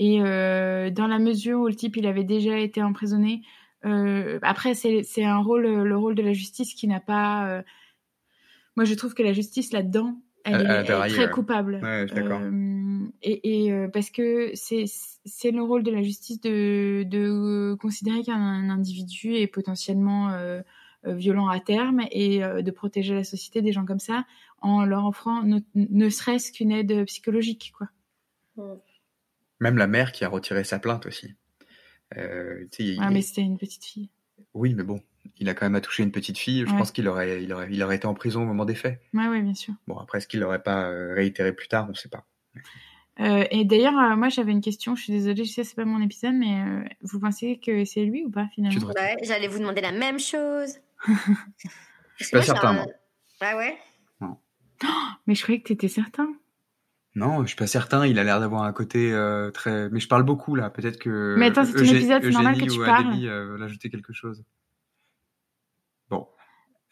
Et euh, dans la mesure où le type, il avait déjà été emprisonné, euh, après, c'est c'est un rôle, le rôle de la justice qui n'a pas. Euh, Moi, je trouve que la justice là-dedans, elle, Elle- est, elle très coupable. Ouais, d'accord. Euh, et et euh, parce que c'est le rôle de la justice de, de considérer qu'un individu est potentiellement euh, euh, violent à terme et euh, de protéger la société des gens comme ça en leur offrant ne, ne serait-ce qu'une aide psychologique quoi. Même la mère qui a retiré sa plainte aussi. Euh, Ouais, mais c'était une petite fille. Oui, mais bon, il a quand même attouché une petite fille. Je Ouais. pense qu'il aurait, il aurait, il aurait été en prison au moment des faits. Ouais, ouais, bien sûr. Bon, après, est-ce qu'il l'aurait pas euh, réitéré plus tard? On ne sait pas. Euh, et d'ailleurs, euh, moi j'avais une question, je suis désolée, je sais c'est pas mon épisode, mais euh, vous pensez que c'est lui ou pas finalement? Devrais- Ouais, j'allais vous demander la même chose. Je suis pas certain, moi. Ah ouais? Mais je croyais que t'étais certain. Non, je suis pas certain. Il a l'air d'avoir un côté euh, très. Mais je parle beaucoup là. Peut-être que. Mais attends, c'est Eugé- épisode, c'est normal que tu parles. Adélie, euh, veulent ajouter quelque chose.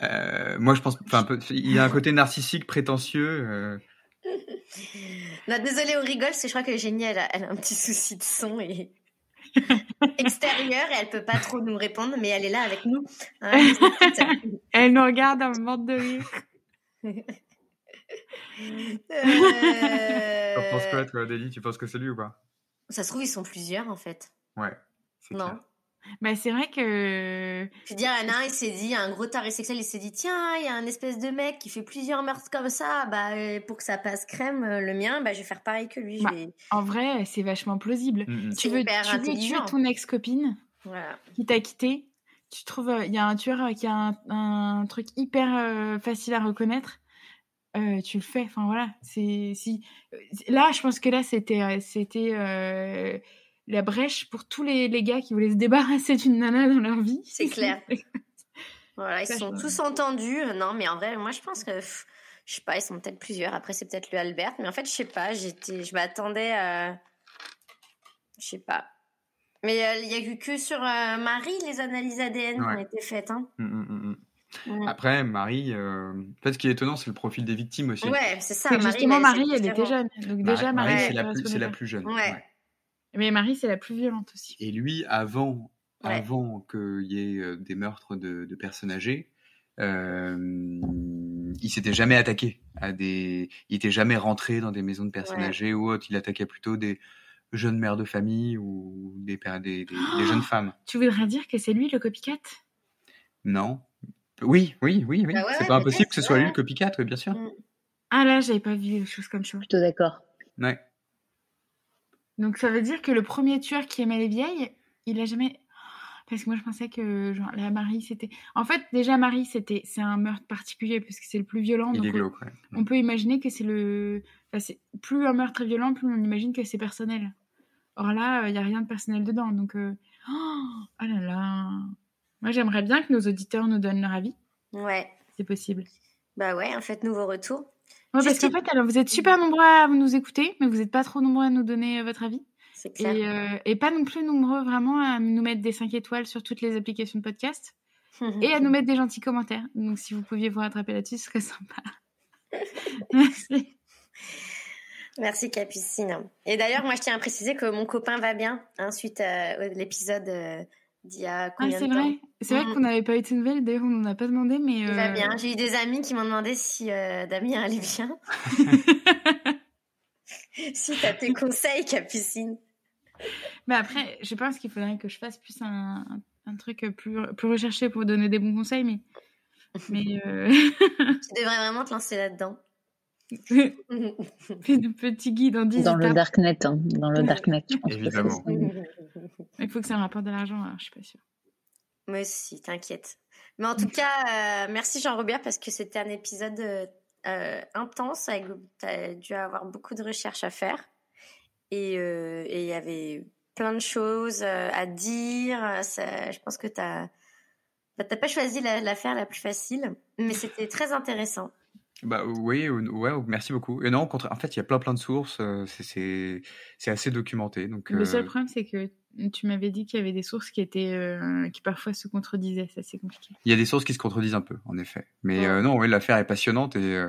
Euh, moi, je pense. Enfin, il y a un côté narcissique, prétentieux. euh, Non, désolée, on rigole, parce que je crois que Eugénie, elle a, elle a un petit souci de son et extérieur et elle peut pas trop nous répondre, mais elle est là avec nous. Hein, elle nous regarde en mode de rire. Euh, T'en penses quoi, toi, Adélie Tu penses que c'est lui ou pas? Ça se trouve, ils sont plusieurs en fait. Ouais. Non. clair. Bah c'est vrai que Je veux dire, il y en a un, il s'est dit, un gros taré sexuel, il s'est dit, tiens, il y a un espèce de mec qui fait plusieurs meurtres comme ça, bah, euh, pour que ça passe crème, euh, le mien, bah, je vais faire pareil que lui. je Bah, vais- en vrai c'est vachement plausible. Mm, mm. Tu veux, hyper tu veux tuer ton ex-copine Voilà. qui t'a quitté. Tu trouves, euh, il y a un tueur euh, qui a un, un truc hyper euh, facile à reconnaître. euh, tu le fais. Enfin voilà, c'est si euh, là, je pense que là c'était euh, c'était euh, la brèche pour tous les, les gars qui voulaient se débarrasser d'une nana dans leur vie. C'est clair. Voilà, ils Ça, sont tous entendus. Non, mais en vrai, moi, je pense que, pff, je sais pas, ils sont peut-être plusieurs. Après, c'est peut-être le Albert, mais en fait, je sais pas. J'étais, je m'attendais à, je sais pas. Mais euh, il y a eu que sur euh, Marie les analyses ADN qui ont été faites. Hein. Mm, mm, mm. Après, Marie. euh, En fait, ce qui est étonnant, c'est le profil des victimes aussi. Ouais, c'est ça. Marie, justement mais Marie, elle était jeune. Donc Marie, déjà Marie, c'est la, plus- correspondait c'est la plus jeune. Mais Marie c'est la plus violente aussi. Et lui, avant, Ouais. avant qu'il y ait euh, des meurtres de, de personnes âgées, euh, il s'était jamais attaqué à des. Il était jamais rentré dans des maisons de personnes Ouais. âgées ou autre. Il attaquait plutôt des jeunes mères de famille ou des, des jeunes femmes. Tu voudrais dire que c'est lui le copycat? Non Oui, oui, oui, oui. Bah ouais, c'est pas impossible que ce soit lui le copycat, oui, bien sûr. Mm. Ah là, j'avais pas vu des choses comme ça. Plutôt d'accord. Ouais. Donc ça veut dire que le premier tueur qui aimait les vieilles, il a jamais. Parce que moi je pensais que genre la Marie c'était. En fait déjà Marie c'était c'est un meurtre particulier parce que c'est le plus violent. Il donc est on- glauque, ouais. on peut imaginer que c'est le. Enfin, c'est plus un meurtre est violent, plus on imagine que c'est personnel. Or là, il n'y a rien de personnel dedans. Donc, euh, oh, oh là là. Moi, j'aimerais bien que nos auditeurs nous donnent leur avis. Ouais. C'est possible. Bah ouais, en fait, nouveau retour. Ouais, parce qu'en fait, alors, vous êtes super nombreux à nous écouter, mais vous n'êtes pas trop nombreux à nous donner euh, votre avis. C'est clair. Et, euh, et pas non plus nombreux vraiment à nous mettre des 5 étoiles sur toutes les applications de podcast et à nous mettre des gentils commentaires. Donc, si vous pouviez vous rattraper là-dessus, ce serait sympa. Merci. Merci Capucine. Et d'ailleurs, moi, je tiens à préciser que mon copain va bien hein, suite à l'épisode euh, d'il y a Ah, combien c'est de temps vrai. C'est vrai Mhm. qu'on n'avait pas eu de nouvelles. D'ailleurs, on n'en a pas demandé, mais. Il va euh, bien. J'ai eu des amis qui m'ont demandé si euh, Damien allait bien. Suite à tes conseils, Capucine. Mais après, je pense qu'il faudrait que je fasse plus un, un, un truc plus, plus recherché pour donner des bons conseils, mais. Mais. euh, Tu devrais vraiment te lancer là-dedans. Fais de petits guides en 10 Dans le darknet, hein, dans le darknet, je pense que Évidemment. Il faut que ça rapporte de l'argent, alors je suis pas sûre. Moi aussi, t'inquiète. Mais en tout cas, euh, merci Jean-Robert parce que c'était un épisode euh, euh, intense. Avec, t'as dû avoir beaucoup de recherches à faire. Et euh, et il y avait plein de choses à dire. Ça, je pense que t'as bah, t'as pas choisi la- l'affaire la plus facile, mais c'était très intéressant. Bah oui, ouais, merci beaucoup. Et non, en fait, il y a plein plein de sources, euh, c'est- assez documenté. Donc, Le seul euh, problème, c'est que tu m'avais dit qu'il y avait des sources qui étaient euh, qui parfois se contredisaient. Ça, c'est compliqué. il y a des sources qui se contredisent un peu, en effet. Mais Ouais. euh, non, oui, l'affaire est passionnante et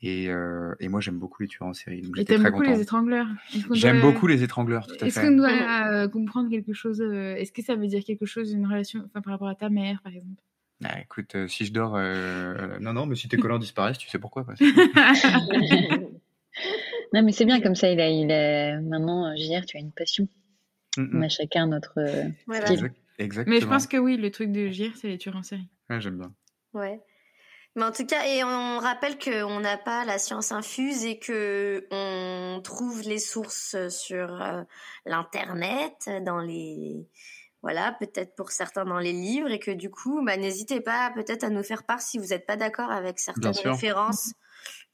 et, et moi j'aime beaucoup les tueurs en série. Donc Et t'aimes beaucoup content. les étrangleurs? Est-ce J'aime doit- beaucoup les étrangleurs, tout à Est-ce fait. qu'on doit comprendre quelque chose Est-ce que ça veut dire quelque chose, une relation, enfin par rapport à ta mère, par exemple? Ah, écoute, euh, si je dors, euh, euh, non non, mais si tes collants disparaissent, tu sais pourquoi. quoi. Non, mais c'est bien comme ça. Il a, il a... Maintenant, JR, tu as une passion. Mm, On mm. a chacun notre Voilà. style. Exact- Exactement. Mais je pense que oui, le truc de GIR, c'est les tueurs en série. Ouais, j'aime bien. Ouais. Mais en tout cas, et on rappelle qu'on n'a pas la science infuse et que on trouve les sources sur euh, l'internet, dans les voilà, peut-être pour certains dans les livres et que du coup, bah, n'hésitez pas peut-être à nous faire part si vous n'êtes pas d'accord avec certaines références,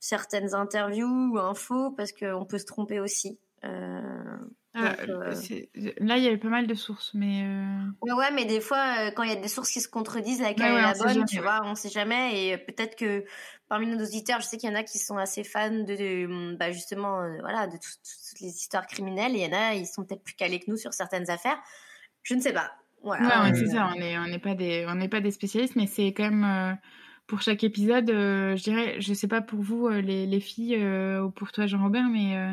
certaines interviews ou infos, parce qu'on peut se tromper aussi. Euh, Ah, Donc, euh, c'est- Là, il y avait pas mal de sources, mais euh, Ouais, ouais, mais des fois, euh, quand il y a des sources qui se contredisent, laquelle Ouais, est la bonne, jamais, tu ouais. vois, on sait jamais. Et euh, peut-être que parmi nos auditeurs, je sais qu'il y en a qui sont assez fans de, de, bah, justement, euh, voilà, de tout- tout- toutes les histoires criminelles. Et il y en a, ils sont peut-être plus calés que nous sur certaines affaires. Je ne sais pas. Voilà. ouais, ouais, c'est ça. On n'est on pas des on n'est pas des spécialistes, mais c'est quand même euh, pour chaque épisode, euh, je dirais, je sais pas pour vous euh, les, les filles euh, ou pour toi Jean-Robert, mais euh,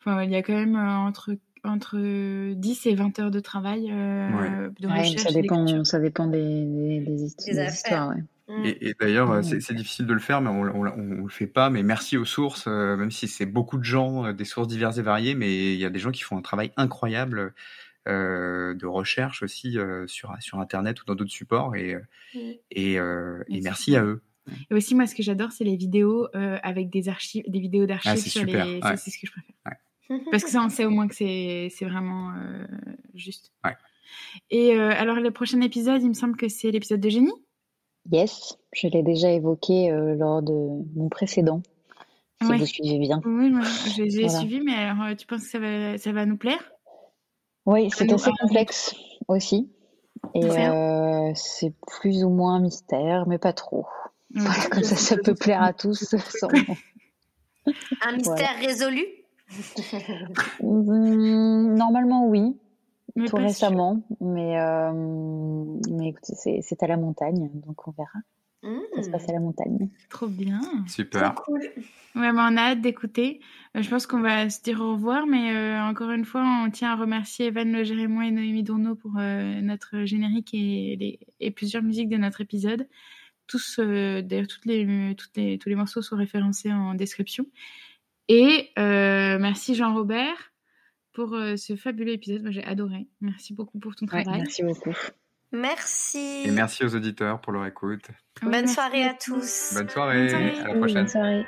enfin il y a quand même euh, entre entre 10 et 20 heures de travail euh, de Ouais, recherche. ça dépend, ça dépend des, des, des hist- Des des affaires. histoires. Ouais. Mm. Et, et d'ailleurs, euh, Mm. c'est difficile de le faire, mais on, on le fait pas. Mais merci aux sources, euh, même si c'est beaucoup de gens, euh, des sources diverses et variées, mais il y a des gens qui font un travail incroyable euh, de recherche aussi euh, sur sur Internet ou dans d'autres supports. Et euh, et, euh, et Merci. merci à eux. Et aussi, moi, ce que j'adore, c'est les vidéos euh, avec des archives, des vidéos d'archives Ah, c'est sur super, les. ouais. C'est ce que je préfère. Parce que ça, on sait au moins que c'est c'est vraiment euh, juste. Ouais. Et euh, alors, le prochain épisode, il me semble que c'est l'épisode de Génie. Yes, je l'ai déjà évoqué euh, lors de mon précédent, si Ouais. vous suivez bien. Oui, moi, j'ai Voilà. suivi, mais alors, euh, tu penses que ça va, ça va nous plaire? Oui, c'est assez complexe aussi. Et euh, c'est plus ou moins mystère, mais pas trop. Voilà, comme ça, ça peut plaire à tous. sans- Un mystère résolu? Hum, Normalement, oui, Mais tout récemment. Mais, euh, mais écoutez, c'est à la montagne, donc on verra. Ça se passe à la montagne. Trop bien. Super. Trop cool. Ouais, on a hâte d'écouter. Euh, je pense qu'on va se dire au revoir, mais euh, encore une fois, on tient à remercier Evan Le Gérémois et Noémie Dourneau pour euh, notre générique et, les- et plusieurs musiques de notre épisode. Tous, euh, d'ailleurs, toutes les, toutes les, tous les morceaux sont référencés en description. Et euh, merci Jean-Robert pour euh, ce fabuleux épisode. Moi, j'ai adoré. Merci beaucoup pour ton Ouais, travail. merci beaucoup. Merci. Et merci aux auditeurs pour leur écoute. Bonne merci soirée à tous. Bonne soirée. soirée. À la Oui, prochaine. bonne soirée.